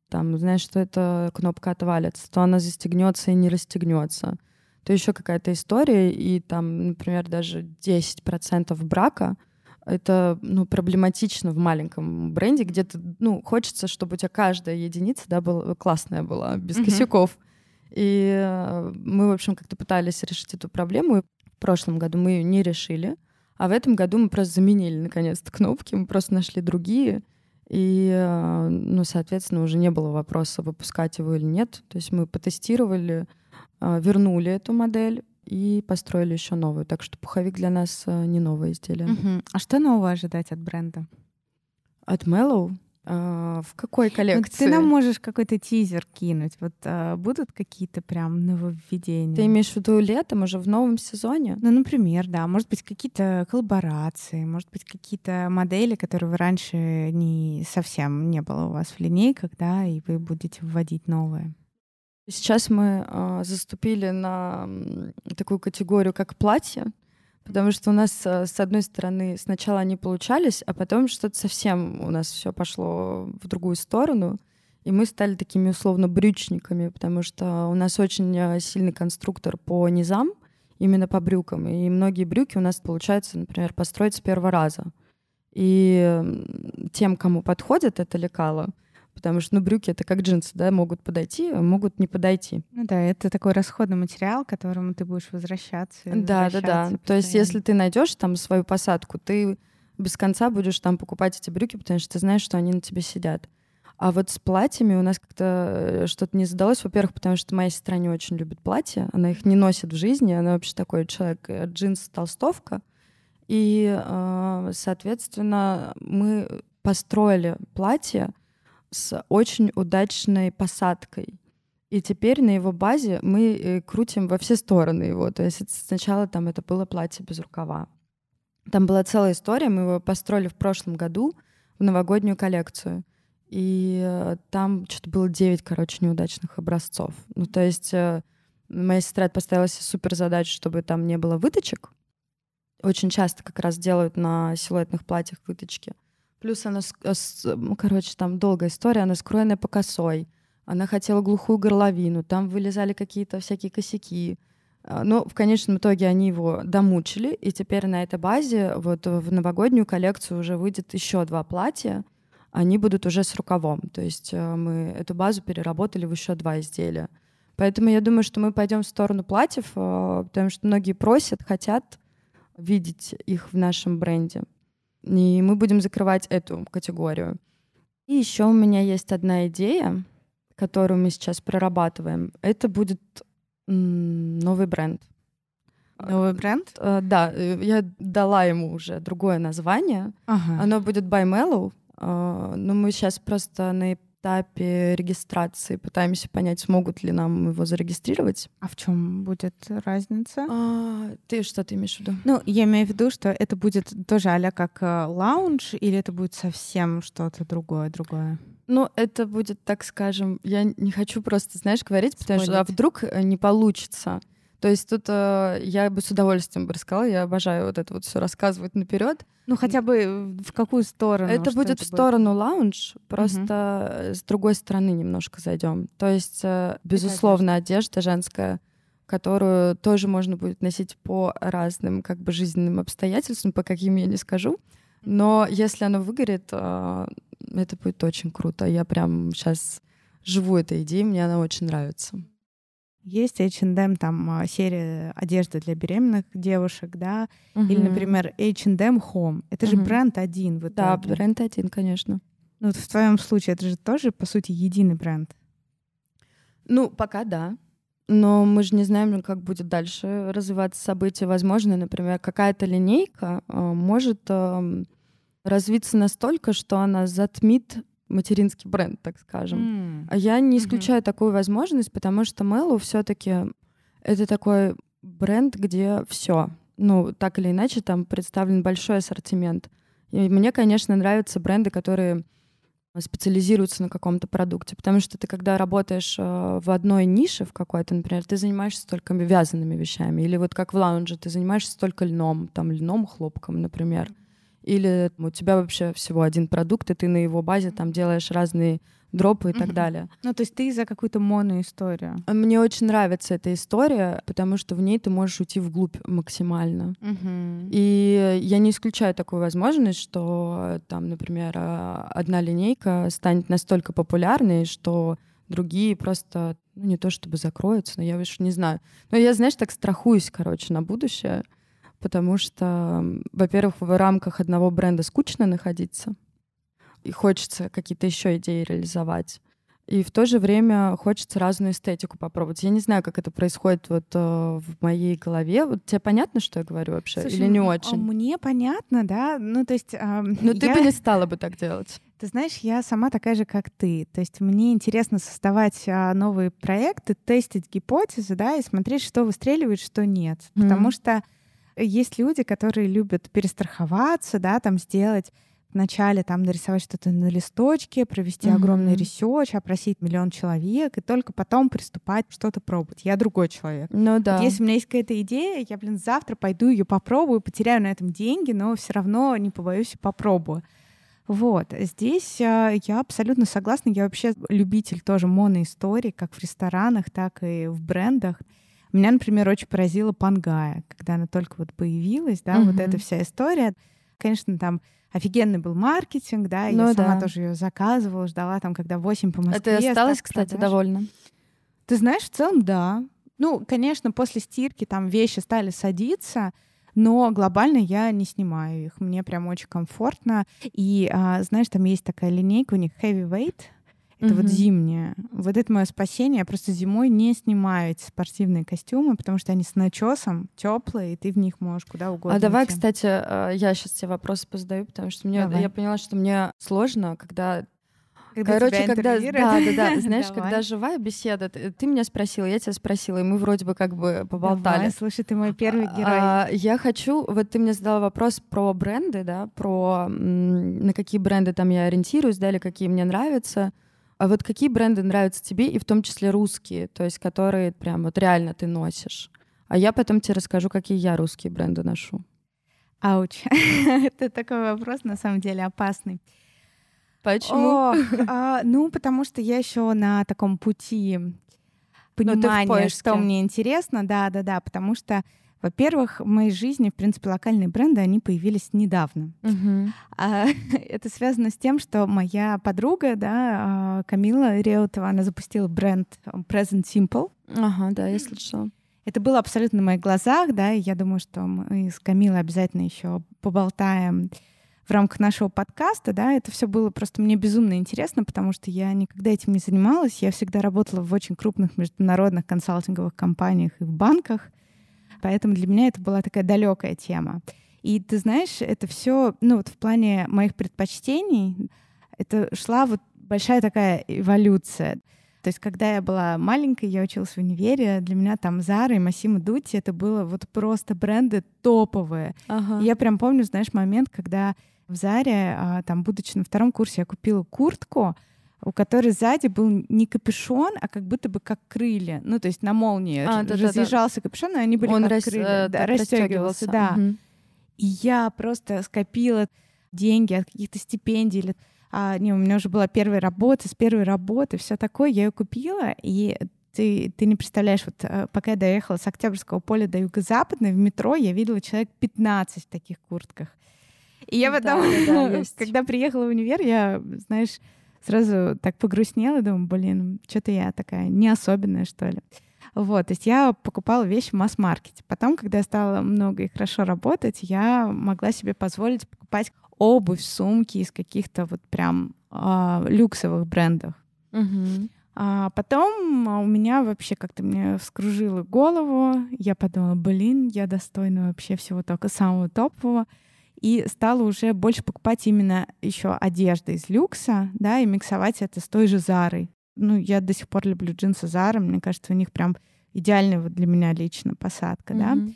Там, знаешь, что эта кнопка отвалится, то она застегнется и не расстегнется. То еще какая-то история, и там, например, даже 10% брака это ну, проблематично в маленьком бренде, где ты, ну, хочется, чтобы у тебя каждая единица да, была, классная была, без Мгм. косяков. И э, мы, в общем, как-то пытались решить эту проблему. И в прошлом году мы ее не решили. А в этом году мы просто заменили, наконец-то, кнопки. Мы просто нашли другие. И, э, ну, соответственно, уже не было вопроса, выпускать его или нет. То есть мы потестировали, э, вернули эту модель и построили еще новую. Так что пуховик для нас э, не новое изделие. Мгм. А что нового ожидать от бренда? От Mellow? А, в какой Ну, коллекции? ты нам можешь какой-то тизер кинуть. Вот а, будут какие-то прям нововведения? Ты имеешь в виду летом, уже в новом сезоне? Ну, например, да. Может быть, какие-то коллаборации, может быть, какие-то модели, которые вы раньше не совсем не было у вас в линейках, да, и вы будете вводить новые. Сейчас мы а, заступили на такую категорию, как платье, потому что у нас, а, с одной стороны, сначала они получались, а потом что-то совсем у нас все пошло в другую сторону, и мы стали такими условно брючниками, потому что у нас очень а, сильный конструктор по низам, именно по брюкам, и многие брюки у нас получается, например, построить с первого раза. И тем, кому подходит это лекало, Потому что, ну, брюки это как джинсы, да, могут подойти, а могут не подойти. Ну да, это такой расходный материал, к которому ты будешь возвращаться. Да, да, да. То есть, если ты найдешь там свою посадку, ты без конца будешь там покупать эти брюки, потому что ты знаешь, что они на тебе сидят. А вот с платьями у нас как-то э, что-то не задалось. Во-первых, потому что моя сестра не очень любит платья, она их не носит в жизни, она вообще такой человек, э, джинс, толстовка. И, э, соответственно, мы построили платье с очень удачной посадкой. И теперь на его базе мы э, крутим во все стороны его. То есть сначала там это было платье без рукава. Там была целая история, мы его построили в прошлом году в новогоднюю коллекцию. И э, там что-то было 9, короче, неудачных образцов. Ну, то есть э, моя сестра поставила себе супер задачу, чтобы там не было выточек. Очень часто как раз делают на силуэтных платьях выточки. Плюс она, э, ну, короче, там долгая история, она скроенная по косой. Она хотела глухую горловину, там вылезали какие-то всякие косяки. А, но в конечном итоге они его домучили, и теперь на этой базе вот в новогоднюю коллекцию уже выйдет еще два платья. Они будут уже с рукавом. То есть э, мы эту базу переработали в еще два изделия. Поэтому я думаю, что мы пойдем в сторону платьев, э, потому что многие просят, хотят видеть их в нашем бренде. И мы будем закрывать эту категорию. И еще у меня есть одна идея, которую мы сейчас прорабатываем. Это будет новый бренд. Новый бренд? Э, да, э, я дала ему уже другое название. Ага. Оно будет By Mellow. Э, но мы сейчас просто на этапе регистрации пытаемся понять, смогут ли нам его зарегистрировать. А в чем будет разница? А, ты что ты имеешь в виду? Ну, я имею в виду, что это будет тоже а как лаунж, или это будет совсем что-то другое, другое? Ну, это будет, так скажем, я не хочу просто, знаешь, говорить, потому Спорить. что а вдруг э, не получится. То есть тут э, я бы с удовольствием бы рассказала, я обожаю вот это вот все рассказывать наперед. Ну хотя бы в какую сторону? Это будет это в сторону лаунж, просто угу. с другой стороны немножко зайдем. То есть, э, безусловно, одежда женская, которую тоже можно будет носить по разным как бы жизненным обстоятельствам, по каким я не скажу. Но если оно выгорит, э, это будет очень круто. Я прям сейчас живу этой идеей, мне она очень нравится. Есть H&M, там а, серия одежды для беременных девушек, да, угу. или, например, H&M Home. Это угу. же бренд один в итоге. Да, бренд один, конечно. Ну, вот в твоем случае это же тоже, по сути, единый бренд. Ну, пока да. Но мы же не знаем, как будет дальше развиваться события. Возможно, например, какая-то линейка э, может э, развиться настолько, что она затмит материнский бренд, так скажем. Mm. А я не исключаю mm-hmm. такую возможность, потому что Мэлу все-таки это такой бренд, где все, ну так или иначе там представлен большой ассортимент. И мне, конечно, нравятся бренды, которые специализируются на каком-то продукте, потому что ты, когда работаешь э, в одной нише в какой-то, например, ты занимаешься только вязаными вещами, или вот как в лаунже, ты занимаешься только льном, там льном, хлопком, например или у тебя вообще всего один продукт, и ты на его базе там делаешь разные дропы и так далее. Ну, то есть ты за какую-то моноисторию. Мне очень нравится эта история, потому что в ней ты можешь уйти вглубь максимально. И я не исключаю такую возможность, что там, например, а, одна линейка станет настолько популярной, что другие просто, ну, не то чтобы закроются, но я уж не знаю. Но я, знаешь, так страхуюсь, короче, на будущее потому что, во-первых, в рамках одного бренда скучно находиться, и хочется какие-то еще идеи реализовать. И в то же время хочется разную эстетику попробовать. Я не знаю, как это происходит вот э, в моей голове. Вот тебе понятно, что я говорю вообще, Слушай, или не очень? Мне понятно, да. Ну то есть. Э, Но я... ты бы не стала бы так делать. Ты знаешь, я сама такая же, как ты. То есть мне интересно создавать а, новые проекты, тестить гипотезы, да, и смотреть, что выстреливает, что нет. Mm-hmm. Потому что есть люди, которые любят перестраховаться, да, там сделать вначале там нарисовать что-то на листочке, провести mm-hmm. огромный research, опросить миллион человек, и только потом приступать что-то пробовать. Я другой человек. Ну да. Вот если у меня есть какая-то идея, я, блин, завтра пойду ее попробую, потеряю на этом деньги, но все равно не побоюсь и попробую. Вот, здесь э, я абсолютно согласна. Я вообще любитель тоже моноисторий, как в ресторанах, так и в брендах. Меня, например, очень поразила Пангая, когда она только вот появилась, да, угу. вот эта вся история. Конечно, там офигенный был маркетинг, да, ну, я сама тоже ее заказывала, ждала там, когда 8 по Москве. А ты осталась, кстати, продаж. довольна? Ты знаешь, в целом, да. Ну, конечно, после стирки там вещи стали садиться, но глобально я не снимаю их. Мне прям очень комфортно. И, а, знаешь, там есть такая линейка у них Heavyweight, это угу. вот зимнее. Вот это мое спасение. Я просто зимой не снимаю эти спортивные костюмы, потому что они с начесом теплые, и ты в них можешь куда угодно. А давай, идти. кстати, я сейчас тебе вопросы позадаю, потому что мне давай. я поняла, что мне сложно, когда когда Короче, когда да, да, да, знаешь, когда живая беседа, ты, ты меня спросила, я тебя спросила, и мы вроде бы как бы поболтали. Давай, слушай, ты мой первый герой. А, я хочу, вот ты мне задала вопрос про бренды, да, про на какие бренды там я ориентируюсь, да, или какие мне нравятся. А вот какие бренды нравятся тебе, и в том числе русские, то есть которые прям вот реально ты носишь? А я потом тебе расскажу, какие я русские бренды ношу. Ауч. Это такой вопрос, на самом деле, опасный. Почему? О, а, ну, потому что я еще на таком пути понимание, что мне интересно, да-да-да, потому что во-первых, в моей жизни, в принципе, локальные бренды, они появились недавно. Угу. А, это связано с тем, что моя подруга, да, а, Камила Реутова, она запустила бренд Present Simple. Ага, да, я слышала. Это было абсолютно на моих глазах, да, и я думаю, что мы с Камилой обязательно еще поболтаем в рамках нашего подкаста, да, это все было просто мне безумно интересно, потому что я никогда этим не занималась, я всегда работала в очень крупных международных консалтинговых компаниях и в банках, поэтому для меня это была такая далекая тема. И ты знаешь, это все, ну вот в плане моих предпочтений, это шла вот большая такая эволюция. То есть, когда я была маленькой, я училась в универе, для меня там Zara и Massimo Dutti это было вот просто бренды топовые. Ага. И я прям помню, знаешь, момент, когда в Заре, а, там, будучи на втором курсе, я купила куртку, у которой сзади был не капюшон, а как будто бы как крылья. Ну, то есть на молнии а, да, разъезжался да, да. капюшон, и они были Он как рас, крылья. Э, да, расстегивался, да. Угу. И я просто скопила деньги от каких-то стипендий. Или, а, не, у меня уже была первая работа, с первой работы, все такое. Я ее купила, и ты, ты не представляешь, вот э, пока я доехала с Октябрьского поля до Юго-Западной, в метро я видела человек 15 в таких куртках. И я потом, да, да, когда приехала в универ, я, знаешь, сразу так погрустнела, думаю, блин, что-то я такая не особенная, что ли. Вот, то есть я покупала вещи в масс-маркете. Потом, когда я стала много и хорошо работать, я могла себе позволить покупать обувь, сумки из каких-то вот прям э, люксовых брендов. Угу. А потом у меня вообще как-то мне вскружило голову. Я подумала, блин, я достойна вообще всего только самого топового и стала уже больше покупать именно еще одежды из люкса, да, и миксовать это с той же Зарой. Ну, я до сих пор люблю джинсы Зара, мне кажется, у них прям идеальная вот для меня лично посадка, mm-hmm. да.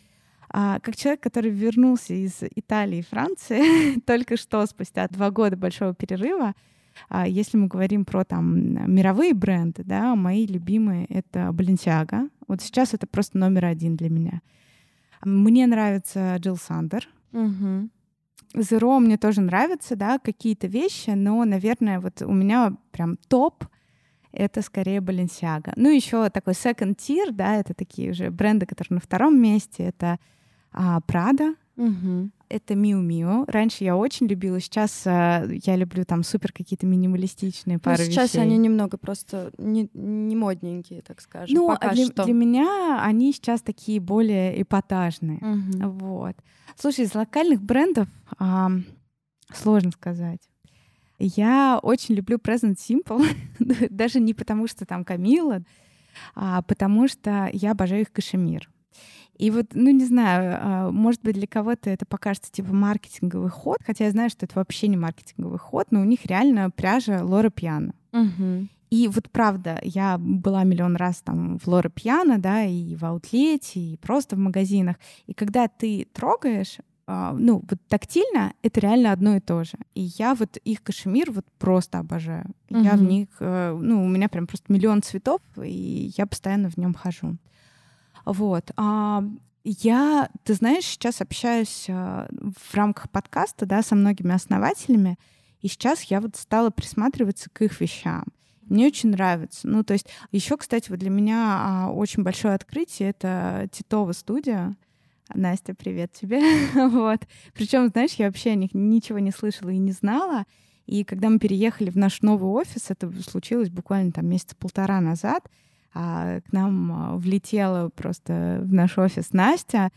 А, как человек, который вернулся из Италии и Франции только что спустя два года большого перерыва, а, если мы говорим про там мировые бренды, да, мои любимые это Balenciaga. Вот сейчас это просто номер один для меня. Мне нравится Джилл Сандер. Угу. Zero мне тоже нравятся, да, какие-то вещи, но, наверное, вот у меня прям топ это скорее Balenciaga. Ну, еще такой second tier, да, это такие уже бренды, которые на втором месте. Это а, Prada, угу. Это Miu Miu. Раньше я очень любила, сейчас а, я люблю там супер какие-то минималистичные пары ну, сейчас вещей. они немного просто не, не модненькие, так скажем, ну, пока для, что. для меня они сейчас такие более эпатажные. Угу. Вот. Слушай, из локальных брендов а, сложно сказать. Я очень люблю Present Simple, даже не потому, что там Камила, а потому что я обожаю их кашемир. И вот, ну не знаю, а, может быть, для кого-то это покажется типа маркетинговый ход, хотя я знаю, что это вообще не маркетинговый ход, но у них реально пряжа Лора Пьяна. Угу. И вот правда, я была миллион раз там в Лора Пьяна, да, и в аутлете, и просто в магазинах. И когда ты трогаешь, а, ну, вот тактильно это реально одно и то же. И я вот их кашемир вот просто обожаю. Mm-hmm. Я в них, э, ну, у меня прям просто миллион цветов, и я постоянно в нем хожу. Вот. А я, ты знаешь, сейчас общаюсь а, в рамках подкаста, да, со многими основателями, и сейчас я вот стала присматриваться к их вещам. Мне очень нравится. Ну, то есть, еще, кстати, вот для меня а, очень большое открытие это Титова студия. Настя, привет тебе. вот. Причем, знаешь, я вообще о них ничего не слышала и не знала. И когда мы переехали в наш новый офис, это случилось буквально там месяца полтора назад, а к нам а, влетела просто в наш офис Настя,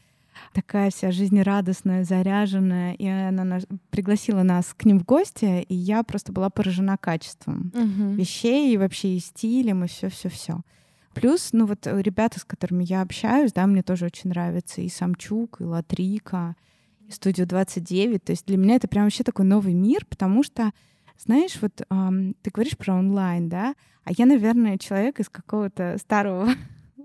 такая вся жизнерадостная, заряженная, и она нас, пригласила нас к ним в гости, и я просто была поражена качеством угу. вещей и вообще и стилем, и все-все-все. Плюс, ну вот ребята, с которыми я общаюсь, да, мне тоже очень нравится и Самчук, и Латрика, и Студию 29. То есть для меня это прям вообще такой новый мир, потому что, знаешь, вот эм, ты говоришь про онлайн, да, а я, наверное, человек из какого-то старого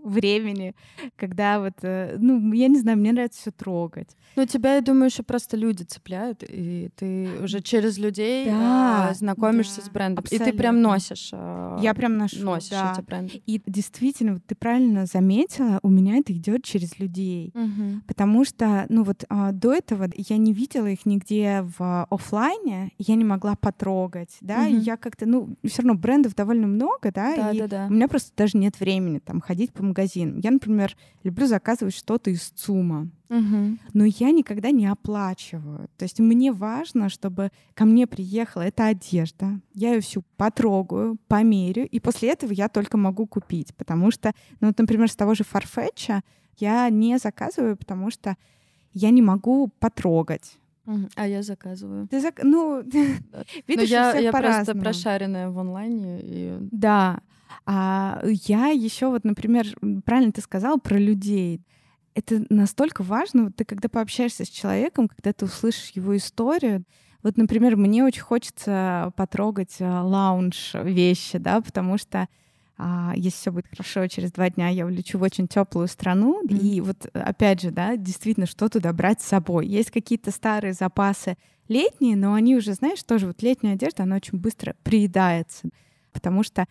времени, когда вот, э, ну, я не знаю, мне нравится все трогать. Ну, тебя, я думаю, еще просто люди цепляют, и ты уже через людей да, а, знакомишься да, с брендом. абсолютно. И ты прям носишь. А, я прям ношу, носишь да. эти бренды. И действительно, вот ты правильно заметила, у меня это идет через людей. Угу. Потому что, ну вот а, до этого я не видела их нигде в офлайне, я не могла потрогать, да, и я как-то, ну, все равно брендов довольно много, да, Да, и да, да. у меня просто даже нет времени там ходить по магазинам. Я, например, люблю заказывать что-то из ЦУМа, Мгм. но я никогда не оплачиваю. То есть мне важно, чтобы ко мне приехала эта одежда, я ее всю потрогаю, померю, и после этого я только могу купить, потому что, ну вот, например, с того же Farfetch я не заказываю, потому что я не могу потрогать. А я заказываю. Ты зак... Ну. Но видишь, у я, я просто прошаренная в онлайне. И... Да. А я еще вот, например, правильно ты сказал про людей. Это настолько важно, вот ты когда пообщаешься с человеком, когда ты услышишь его историю. Вот, например, мне очень хочется потрогать а, лаунж вещи, да, потому что а, если все будет хорошо, через два дня я улечу в очень теплую страну. Мгм. И вот опять же, да, действительно, что туда брать с собой. Есть какие-то старые запасы летние, но они уже, знаешь, тоже вот летняя одежда, она очень быстро приедается, потому что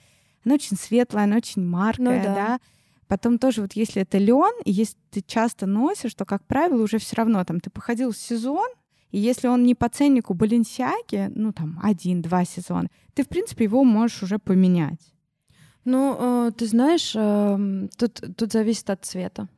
она очень светлая, она очень маркая, Ну да. да. Потом тоже вот если это лен, и если ты часто носишь, то, как правило, уже все равно там ты походил сезон, и если он не по ценнику Баленсиаги, ну там один-два сезона, ты, в принципе, его можешь уже поменять. Ну, э, ты знаешь, эм, тут, тут зависит от цвета.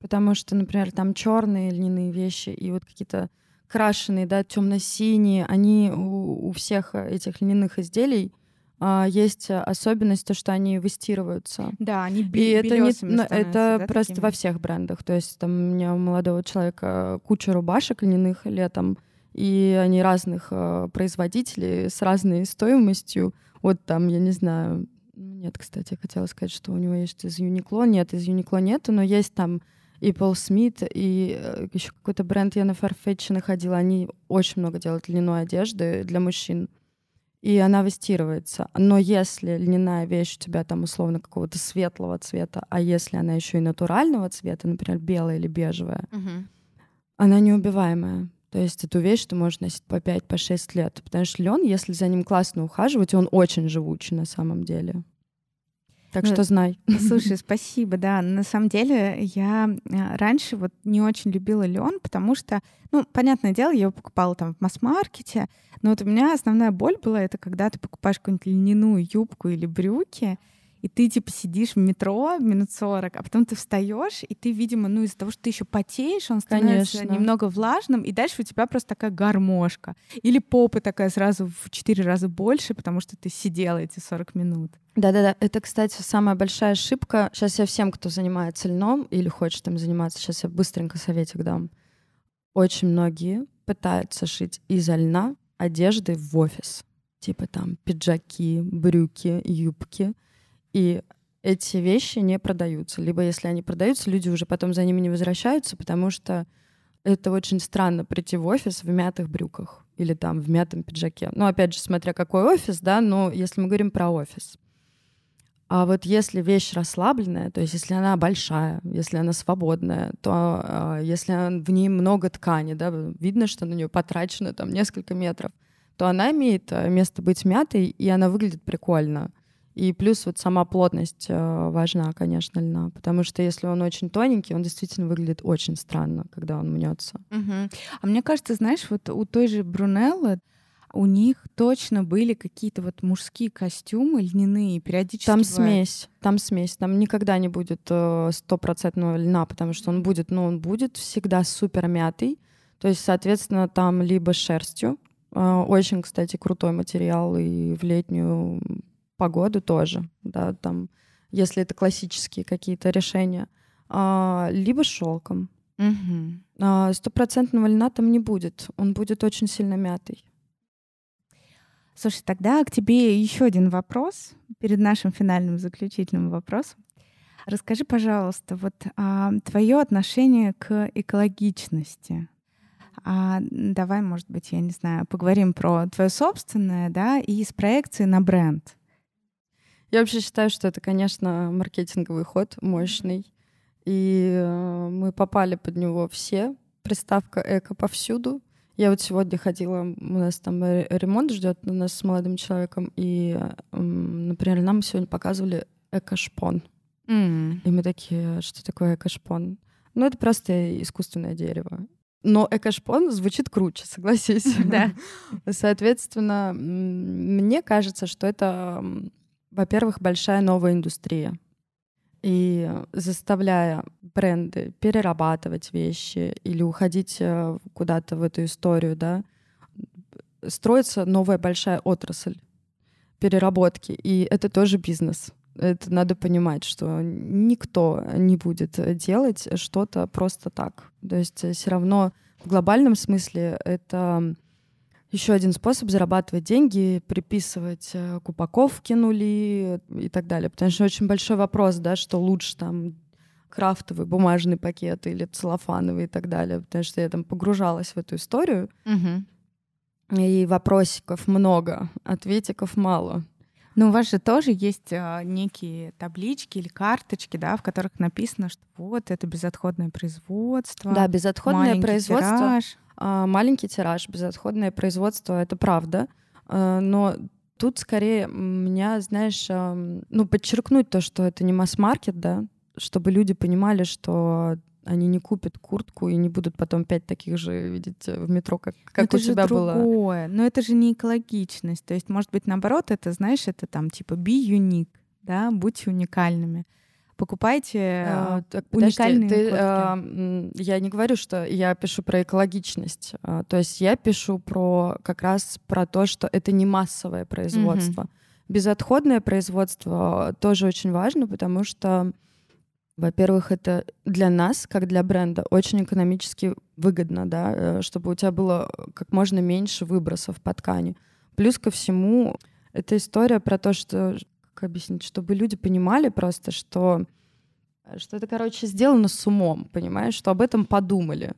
Потому что, например, там черные льняные вещи и вот какие-то крашеные, да, темно-синие, они у, у всех этих льняных изделий а, есть особенность, то, что они выстирываются. Да, они И это, не, ну, это да, просто такими? во всех брендах. То есть там у меня у молодого человека куча рубашек льняных летом, и они разных э, производителей с разной стоимостью. Вот там, я не знаю, ну, нет, кстати, я хотела сказать, что у него есть из Юникло. Нет, из Юникло нету, но есть там и Пол Смит, и еще какой-то бренд я на Farfetch находила. Они очень много делают льняной одежды для мужчин. И она выстирывается. Но если льняная вещь у тебя там условно какого-то светлого цвета, а если она еще и натурального цвета, например, белая или бежевая, Мгм. она неубиваемая. То есть эту вещь ты можешь носить по 5 по 6 лет. Потому что лен, если за ним классно ухаживать, он очень живучий на самом деле. Так Ну, что знай. Слушай, спасибо, да. На самом деле я а, раньше вот не очень любила лен, потому что, ну, понятное дело, я его покупала там в масс-маркете, но вот у меня основная боль была это когда ты покупаешь какую-нибудь льняную юбку или брюки, и ты типа сидишь в метро минут 40, а потом ты встаешь, и ты, видимо, ну из-за того, что ты еще потеешь, он становится Конечно. немного влажным, и дальше у тебя просто такая гармошка. Или попа такая сразу в 4 раза больше, потому что ты сидела эти 40 минут. Да-да-да, это, кстати, самая большая ошибка. Сейчас я всем, кто занимается льном или хочет им заниматься, сейчас я быстренько советик дам. Очень многие пытаются шить из льна одежды в офис. Типа там пиджаки, брюки, юбки. И эти вещи не продаются. Либо если они продаются, люди уже потом за ними не возвращаются, потому что это очень странно прийти в офис в мятых брюках или там в мятом пиджаке. Ну, опять же, смотря какой офис, да, но если мы говорим про офис. А вот если вещь расслабленная, то есть если она большая, если она свободная, то а, если в ней много ткани, да, видно, что на нее потрачено там несколько метров, то она имеет э, место быть мятой, и она выглядит прикольно. И плюс вот сама плотность э, важна, конечно, льна, потому что если он очень тоненький, он действительно выглядит очень странно, когда он мнется. Мгм. А мне кажется, знаешь, вот у той же Брунеллы у них точно были какие-то вот мужские костюмы льняные, периодически Там бывает. смесь, там смесь, там никогда не будет э, стопроцентного льна, потому что он будет, ну, он будет всегда супер мятый, то есть, соответственно, там либо шерстью, э, очень, кстати, крутой материал и в летнюю погоду тоже, да, там, если это классические какие-то решения, а, либо шелком. Мгм. А, Стопроцентного льна там не будет, он будет очень сильно мятый. Слушай, тогда к тебе еще один вопрос перед нашим финальным заключительным вопросом. Расскажи, пожалуйста, вот твое отношение к экологичности. А, давай, может быть, я не знаю, поговорим про твое собственное, да, и с проекцией на бренд. Я вообще считаю, что это, конечно, маркетинговый ход мощный. И э, мы попали под него все. Приставка эко повсюду. Я вот сегодня ходила, у нас там ремонт ждет у нас с молодым человеком, и, например, нам сегодня показывали эко-шпон. Mm. И мы такие, что такое эко-шпон? Ну, это просто искусственное дерево. Но эко-шпон звучит круче, согласись. Да. Соответственно, мне кажется, что это, во-первых, большая новая индустрия. И заставляя бренды перерабатывать вещи или уходить э, куда-то в эту историю, да, строится новая большая отрасль переработки, и это тоже бизнес. Это надо понимать, что никто не будет делать что-то просто так. То есть э, все равно в глобальном смысле это еще один способ зарабатывать деньги, приписывать э, к упаковке нули и так далее. Потому что очень большой вопрос, да, что лучше там крафтовый бумажный пакет или целлофановый и так далее, потому что я там погружалась в эту историю. Угу. И вопросиков много, ответиков мало. Но у вас же тоже есть а, некие таблички или карточки, да, в которых написано, что вот это безотходное производство. Да, безотходное производство. Тираж. А, маленький тираж, безотходное производство, это правда. А, но тут скорее меня, знаешь, ну, подчеркнуть то, что это не масс-маркет, да, чтобы люди понимали, что они не купят куртку и не будут потом пять таких же видеть э, в метро, как, как это у тебя другое. было. Но это же не экологичность. То есть, может быть, наоборот, это, знаешь, это там типа be unique, да, будьте уникальными покупайте а, так, уникальные подожди, ты, а, Я не говорю, что я пишу про экологичность. А, то есть я пишу про как раз про то, что это не массовое производство. Угу. Безотходное производство тоже очень важно, потому что, во-первых, это для нас, как для бренда, очень экономически выгодно, да, э, чтобы у тебя было как можно меньше выбросов по ткани. Плюс ко всему, это история про то, что объяснить, чтобы люди понимали просто, что, что это, короче, сделано с умом, понимаешь, что об этом подумали.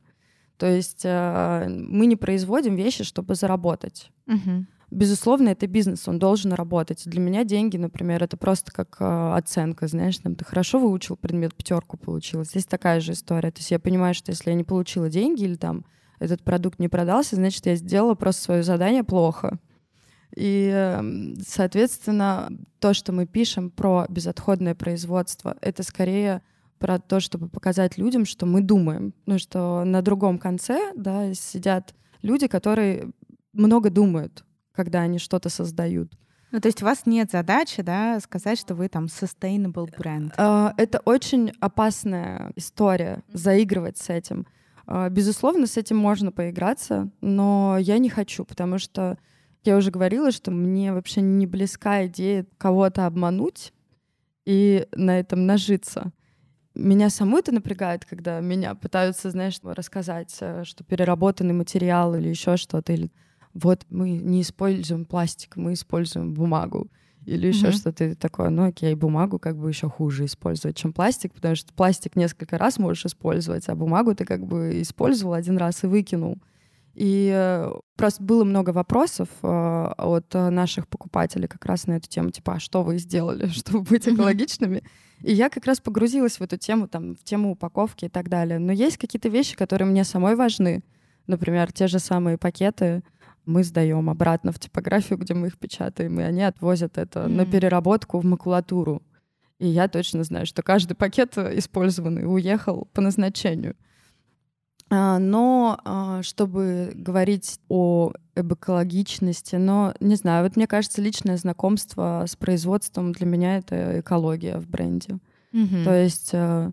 То есть э, мы не производим вещи, чтобы заработать. Угу. Безусловно, это бизнес, он должен работать. Для меня деньги, например, это просто как э, оценка, знаешь, там ты хорошо выучил предмет, пятерку получила. Здесь такая же история. То есть я понимаю, что если я не получила деньги или там этот продукт не продался, значит, я сделала просто свое задание плохо. И, эм, соответственно, то, что мы пишем про безотходное производство, это скорее про то, чтобы показать людям, что мы думаем. Ну, что на другом конце да, сидят люди, которые много думают, когда они что-то создают. Ну, то есть у вас нет задачи, да, сказать, что вы там sustainable бренд. А, это очень опасная история, заигрывать с этим. А, безусловно, с этим можно поиграться, но я не хочу, потому что я уже говорила, что мне вообще не близка идея кого-то обмануть и на этом нажиться. Меня саму это напрягает, когда меня пытаются, знаешь, рассказать, э, что переработанный материал или еще что-то, или вот мы не используем пластик, мы используем бумагу или еще mm-hmm. что-то такое. Ну окей, бумагу как бы еще хуже использовать, чем пластик, потому что пластик несколько раз можешь использовать, а бумагу ты как бы использовал один раз и выкинул. И э, просто было много вопросов э, от наших покупателей как раз на эту тему, типа, а что вы сделали, чтобы быть экологичными? И я как раз погрузилась в эту тему, там, в тему упаковки и так далее. Но есть какие-то вещи, которые мне самой важны. Например, те же самые пакеты мы сдаем обратно в типографию, где мы их печатаем, и они отвозят это mm-hmm. на переработку в макулатуру. И я точно знаю, что каждый пакет использованный уехал по назначению. А, но а, чтобы говорить о об экологичности, но не знаю, вот мне кажется, личное знакомство с производством для меня это экология в бренде. Mm-hmm. То есть э,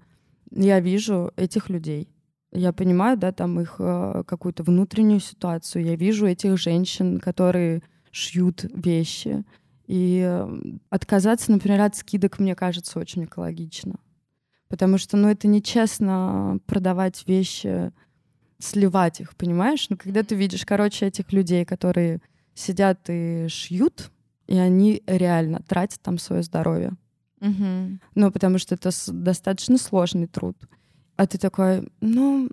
я вижу этих людей, я понимаю, да, там их э, какую-то внутреннюю ситуацию, я вижу этих женщин, которые шьют вещи, и э, отказаться, например, от скидок мне кажется очень экологично, потому что, ну, это нечестно продавать вещи сливать их, понимаешь? Но ну, когда ты видишь, короче, этих людей, которые сидят и шьют, и они реально тратят там свое здоровье. Угу. Ну, потому что это достаточно сложный труд. А ты такой, ну,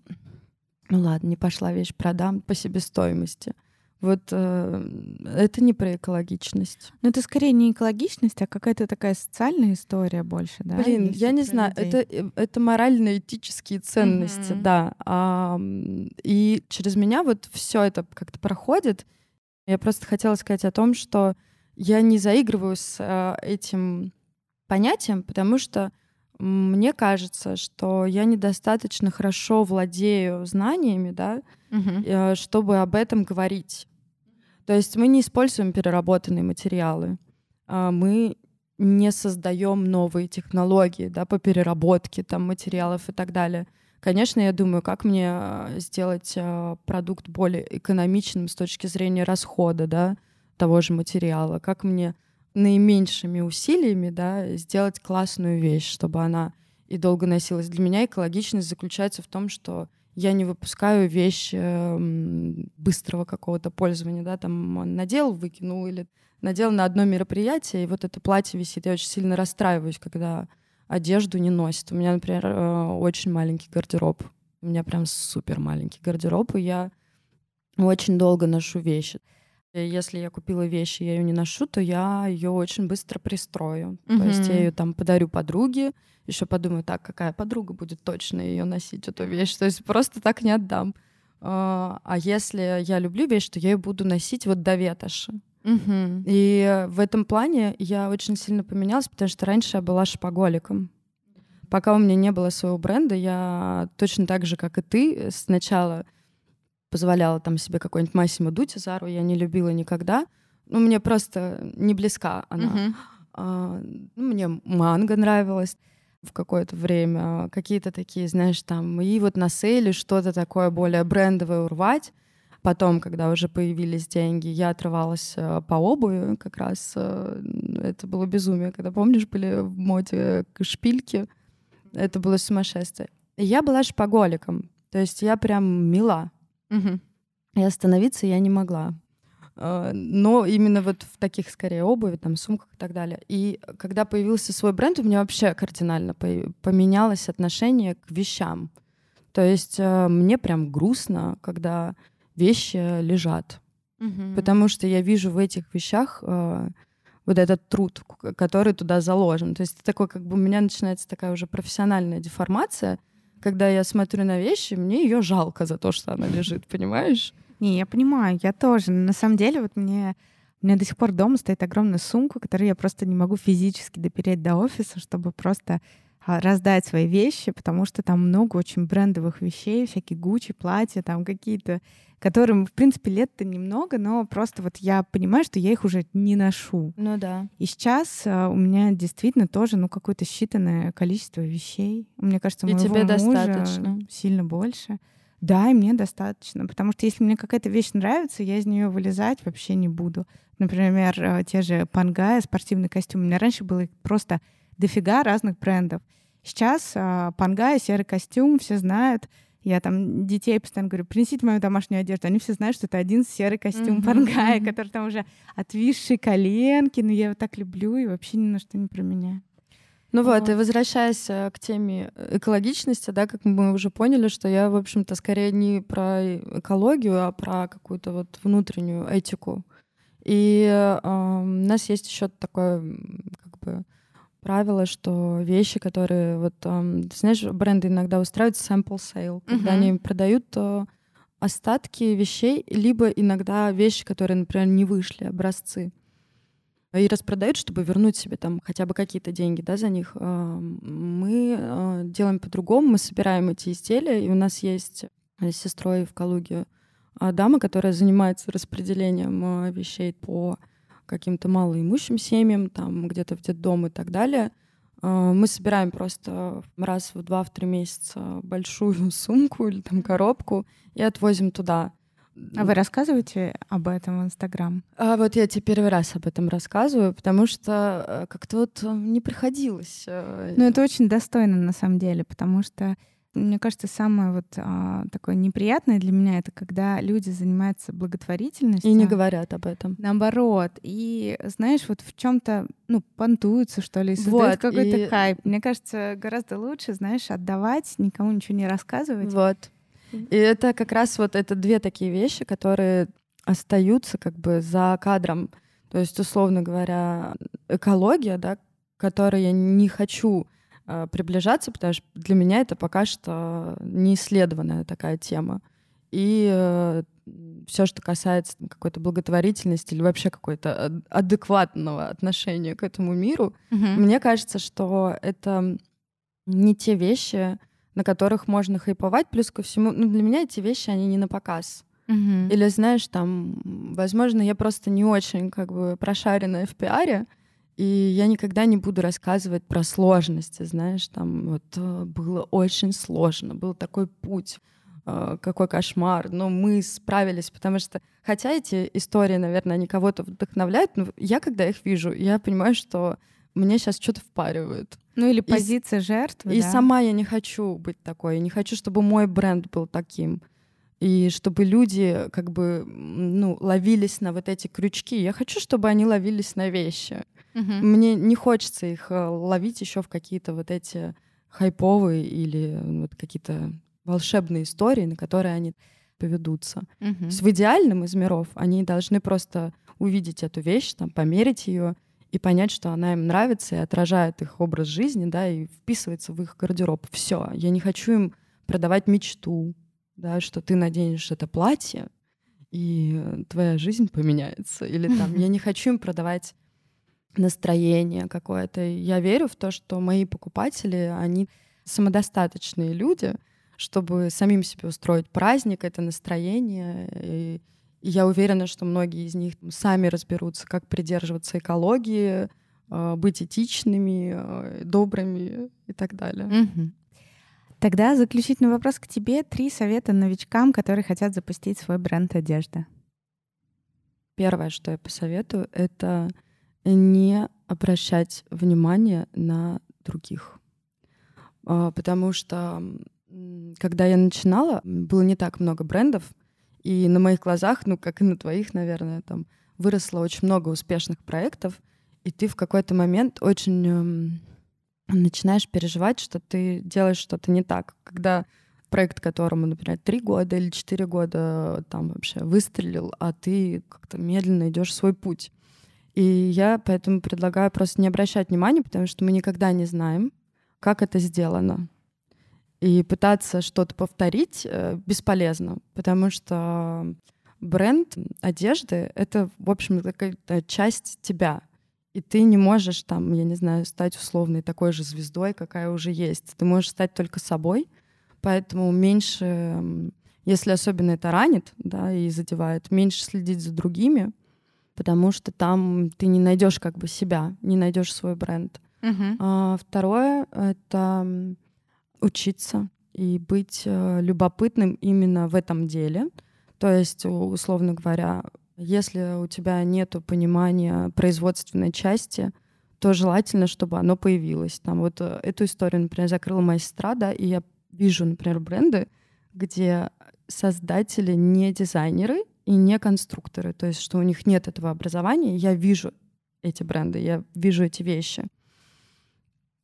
ну ладно, не пошла вещь, продам по себестоимости. Вот э, это не про экологичность. Но это скорее не экологичность, а какая-то такая социальная история больше, да? Блин, я не знаю, людей. это, э, это морально-этические ценности, Мгм. да. А, и через меня вот все это как-то проходит. Я просто хотела сказать о том, что я не заигрываю с э, этим понятием, потому что мне кажется, что я недостаточно хорошо владею знаниями, да, э, чтобы об этом говорить. То есть мы не используем переработанные материалы, а мы не создаем новые технологии да, по переработке там, материалов и так далее. Конечно, я думаю, как мне э, сделать э, продукт более экономичным с точки зрения расхода да, того же материала, как мне наименьшими усилиями да, сделать классную вещь, чтобы она и долго носилась. Для меня экологичность заключается в том, что я не выпускаю вещь эм, быстрого какого-то пользования, да, там надел, выкинул или надел на одно мероприятие, и вот это платье висит. Я очень сильно расстраиваюсь, когда одежду не носят. У меня, например, э, очень маленький гардероб. У меня прям супер маленький гардероб, и я очень долго ношу вещи. Если я купила вещь, и я ее не ношу, то я ее очень быстро пристрою. То есть я ее там подарю подруге, еще подумаю, так, какая подруга будет точно ее носить, эту вещь. То есть просто так не отдам. А а если я люблю вещь, то я ее буду носить вот до ветоши. Мгм. И в этом плане я очень сильно поменялась, потому что раньше я была шопоголиком. Пока у меня не было своего бренда, я точно так же, как и ты, сначала позволяла там себе какой-нибудь Массимо Дути Зару, я не любила никогда. Ну, мне просто не близка она. Мгм. А, ну, мне манго нравилось в какое-то время, какие-то такие, знаешь, там, и вот на сейле что-то такое более брендовое урвать. Потом, когда уже появились деньги, я отрывалась э, по обуви, как раз э, это было безумие, когда, помнишь, были в моде шпильки, это было сумасшествие. И я была шпаголиком, то есть я прям мила, Мгм. и остановиться я не могла. А, Но именно вот в таких, скорее, обуви, там, сумках и так далее. И когда появился свой бренд, у меня вообще кардинально по- поменялось отношение к вещам. То есть э, мне прям грустно, когда вещи лежат. Мгм. Потому что я вижу в этих вещах э, вот этот труд, который туда заложен. То есть такой, как бы у меня начинается такая уже профессиональная деформация, когда я смотрю на вещи, мне ее жалко за то, что она лежит, понимаешь? Не, я понимаю, я тоже. На самом деле, вот мне у меня до сих пор дома стоит огромная сумка, которую я просто не могу физически допереть до офиса, чтобы просто раздать свои вещи, потому что там много очень брендовых вещей, всякие Гуччи, платья, там какие-то, которым, в принципе, лет-то немного, но просто вот я понимаю, что я их уже не ношу. Ну да. И сейчас а, у меня действительно тоже, ну, какое-то считанное количество вещей. Мне кажется, у И моего тебе мужа достаточно? сильно больше. Да, и мне достаточно, потому что если мне какая-то вещь нравится, я из нее вылезать вообще не буду. Например, э, те же пангая, спортивный костюм. У меня раньше было просто дофига разных брендов. Сейчас а, пангая, серый костюм, все знают. Я там детей постоянно говорю, принесите мою домашнюю одежду. Они все знают, что это один серый костюм Мгм, пангая, который там уже отвисшие коленки, но я его так люблю и вообще ни на что не променяю. Ну вот, Вот. и возвращаясь э, к теме экологичности, да, как мы уже поняли, что я, в общем-то, скорее не про экологию, а про какую-то вот внутреннюю этику. И э, у нас есть еще такое как бы правило, что вещи, которые вот, эм, знаешь, бренды иногда устраивают sample sale, когда Мгм. они продают э, остатки вещей, либо иногда вещи, которые, например, не вышли, образцы и распродают, чтобы вернуть себе там хотя бы какие-то деньги да, за них. А, Мы а, делаем по-другому, мы собираем эти изделия, и у нас есть с сестрой в Калуге а, дама, которая занимается распределением а, вещей по каким-то малоимущим семьям, там где-то в детдом и так далее. А, Мы собираем просто раз в два-три месяца большую сумку или там коробку и отвозим туда. А вы рассказываете об этом в Инстаграм? А вот я тебе первый раз об этом рассказываю, потому что э, как-то вот э, не приходилось. э, Ну, это очень достойно на самом деле, потому что мне кажется, самое вот а, такое неприятное для меня это когда люди занимаются благотворительностью. И не говорят об этом. Наоборот. И знаешь, вот в чем-то, ну, понтуются, что ли, создают Вот, какой-то и- хайп. Мне кажется, гораздо лучше, знаешь, отдавать, никому ничего не рассказывать. Вот. И это как раз вот это две такие вещи, которые остаются как бы за кадром. То есть, условно говоря, экология, да, которой я не хочу приближаться, потому что для меня это пока что не исследованная такая тема. И э, все, что касается какой-то благотворительности или вообще какой-то адекватного отношения к этому миру, Мгм. мне кажется, что это не те вещи, на которых можно хайповать. Плюс ко всему, ну, для меня эти вещи, они не на показ. Мгм. Или, знаешь, там, возможно, я просто не очень как бы прошаренная в пиаре, и я никогда не буду рассказывать про сложности, знаешь, там вот э, было очень сложно, был такой путь, э, какой кошмар, но мы справились, потому что, хотя эти истории, наверное, они кого-то вдохновляют, но я, когда их вижу, я понимаю, что мне сейчас что-то впаривают. Ну или И позиция жертвы, И да? сама я не хочу быть такой, я не хочу, чтобы мой бренд был таким. И чтобы люди как бы ну, ловились на вот эти крючки. Я хочу, чтобы они ловились на вещи. Мгм. Мне не хочется их э, ловить еще в какие-то вот эти хайповые или вот какие-то волшебные истории, на которые они поведутся. То Мгм. есть в идеальном из миров они должны просто увидеть эту вещь, там, померить ее и понять, что она им нравится и отражает их образ жизни, да, и вписывается в их гардероб. Все. Я не хочу им продавать мечту, да, что ты наденешь это платье, и э, твоя жизнь поменяется. Или там, я не хочу им продавать настроение какое-то. Я верю в то, что мои покупатели, они самодостаточные люди, чтобы самим себе устроить праздник, это настроение. И, я уверена, что многие из них сами разберутся, как придерживаться экологии, э, быть этичными, э, добрыми и так далее. Мгм. Тогда заключительный вопрос к тебе. Три совета новичкам, которые хотят запустить свой бренд одежды. Первое, что я посоветую, это не обращать внимание на других. А, Потому что когда я начинала, было не так много брендов, и на моих глазах, ну, как и на твоих, наверное, там выросло очень много успешных проектов, и ты в какой-то момент очень эм, начинаешь переживать, что ты делаешь что-то не так. Когда проект, которому, например, три года или четыре года там вообще выстрелил, а ты как-то медленно идешь свой путь. И я поэтому предлагаю просто не обращать внимания, потому что мы никогда не знаем, как это сделано. И пытаться что-то повторить э, бесполезно, потому что бренд одежды — это, в общем, какая-то часть тебя. И ты не можешь там, я не знаю, стать условной такой же звездой, какая уже есть. Ты можешь стать только собой, поэтому меньше, если особенно это ранит, да, и задевает, меньше следить за другими, потому что там ты не найдешь как бы себя, не найдешь свой бренд. Мгм. А второе — это учиться и быть э, любопытным именно в этом деле. То есть, условно говоря, если у тебя нет понимания производственной части, то желательно, чтобы оно появилось. Там вот э, эту историю, например, закрыла моя да, и я вижу, например, бренды, где создатели не дизайнеры и не конструкторы, то есть что у них нет этого образования. Я вижу эти бренды, я вижу эти вещи.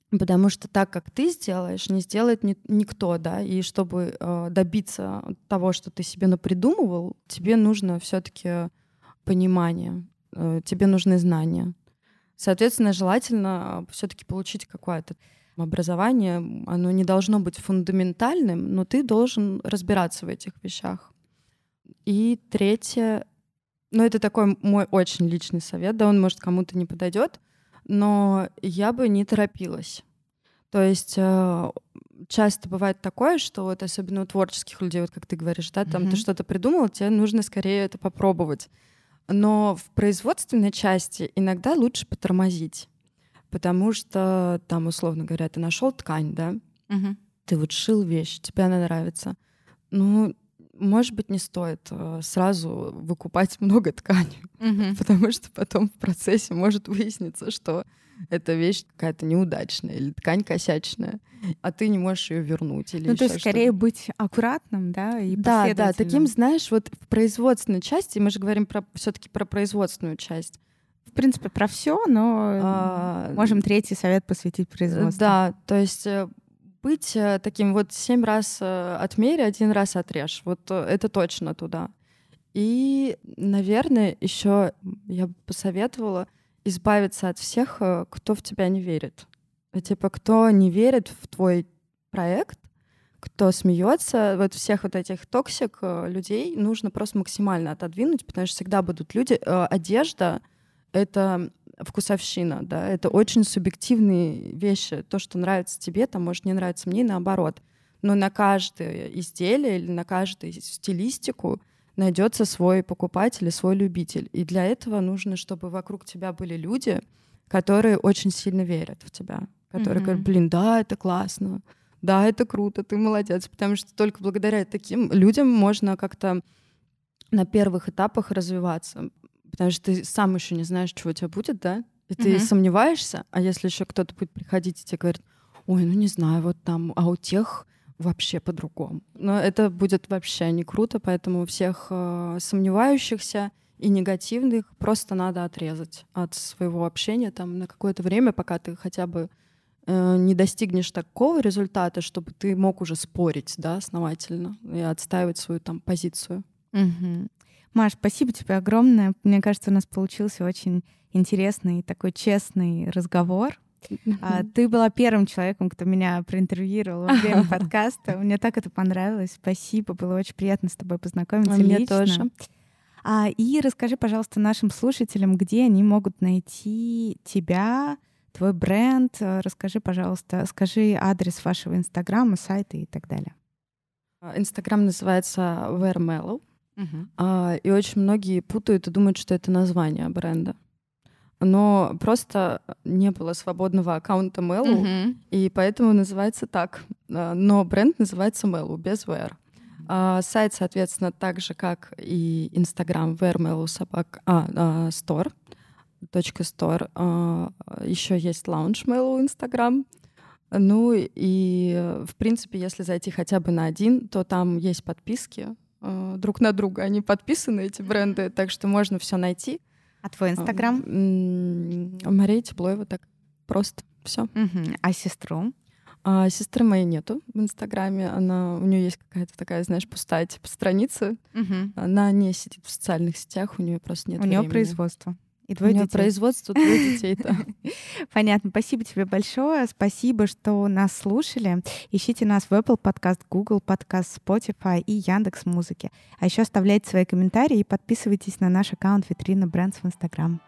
Потому что так, как ты сделаешь, не сделает ни- никто, да. И чтобы э, добиться того, что ты себе напридумывал, тебе нужно все-таки понимание, э, тебе нужны знания. Соответственно, желательно все-таки получить какое-то образование. Оно не должно быть фундаментальным, но ты должен разбираться в этих вещах. И третье, ну это такой мой очень личный совет, да, он может кому-то не подойдет, но я бы не торопилась. То есть э, часто бывает такое, что вот особенно у творческих людей, вот как ты говоришь, да, там Мгм. ты что-то придумал, тебе нужно скорее это попробовать. Но в производственной части иногда лучше потормозить, потому что там, условно говоря, ты нашел ткань, да, Мгм. ты вот шил вещь, тебе она нравится. Ну, может быть, не стоит э, сразу выкупать много ткани, Мгм. потому что потом в процессе может выясниться, что эта вещь какая-то неудачная или ткань косячная, а ты не можешь ее вернуть или Ну, то есть скорее что-то. быть аккуратным, да, и Да, да, таким, знаешь, вот в производственной части, мы же говорим про все-таки про производственную часть. В принципе, про все, но А, можем третий совет посвятить производству. Да, то есть э, быть э, таким вот семь раз э, отмерь, один раз отрежь. Вот э, это точно туда. И, наверное, еще я бы посоветовала избавиться от всех, кто в тебя не верит. Типа, кто не верит в твой проект, кто смеется, вот всех вот этих токсик людей нужно просто максимально отодвинуть, потому что всегда будут люди. Одежда — это вкусовщина, да, это очень субъективные вещи. То, что нравится тебе, там может не нравиться мне, наоборот. Но на каждое изделие или на каждую стилистику найдется свой покупатель и свой любитель. И для этого нужно, чтобы вокруг тебя были люди, которые очень сильно верят в тебя, которые mm-hmm. говорят, блин, да, это классно, да, это круто, ты молодец, потому что только благодаря таким людям можно как-то на первых этапах развиваться, потому что ты сам еще не знаешь, чего у тебя будет, да, и ты mm-hmm. сомневаешься, а если еще кто-то будет приходить и тебе говорит, ой, ну не знаю, вот там, а у тех вообще по-другому. Но это будет вообще не круто, поэтому всех э, сомневающихся и негативных просто надо отрезать от своего общения там на какое-то время, пока ты хотя бы э, не достигнешь такого результата, чтобы ты мог уже спорить, да, основательно и отстаивать свою там позицию. Угу. Маш, спасибо тебе огромное. Мне кажется, у нас получился очень интересный такой честный разговор. А, ты была первым человеком, кто меня проинтервьюировал во время подкаста. Мне так это понравилось. Спасибо, было очень приятно с тобой познакомиться Мне лично. тоже. А, и расскажи, пожалуйста, нашим слушателям, где они могут найти тебя, твой бренд. Расскажи, пожалуйста, скажи адрес вашего инстаграма, сайта и так далее. Инстаграм называется Wear Mellow. Uh-huh. И очень многие путают и думают, что это название бренда но просто не было свободного аккаунта Мэлу, mm-hmm. и поэтому называется так. А, но бренд называется Мэлу, без Wear. А сайт, соответственно, так же, как и Инстаграм, Wear собак, а, а, store, точка store. А, еще есть лаунж Мэлу Инстаграм. Ну и, в принципе, если зайти хотя бы на один, то там есть подписки а, друг на друга. Они подписаны, эти бренды, так что можно все найти. А твой Инстаграм? Мария Теплоева, так просто. Все. Угу. А сестру? А сестры моей нету в Инстаграме. Она, у нее есть какая-то такая, знаешь, пустая типа страница. Угу. Она не сидит в социальных сетях, у нее просто нет У нее производство. И двое У детей. производство двое детей, да. Понятно. Спасибо тебе большое. Спасибо, что нас слушали. Ищите нас в Apple Podcast, Google Podcast, Spotify и Яндекс Музыки. А еще оставляйте свои комментарии и подписывайтесь на наш аккаунт Витрина Брендс в Instagram.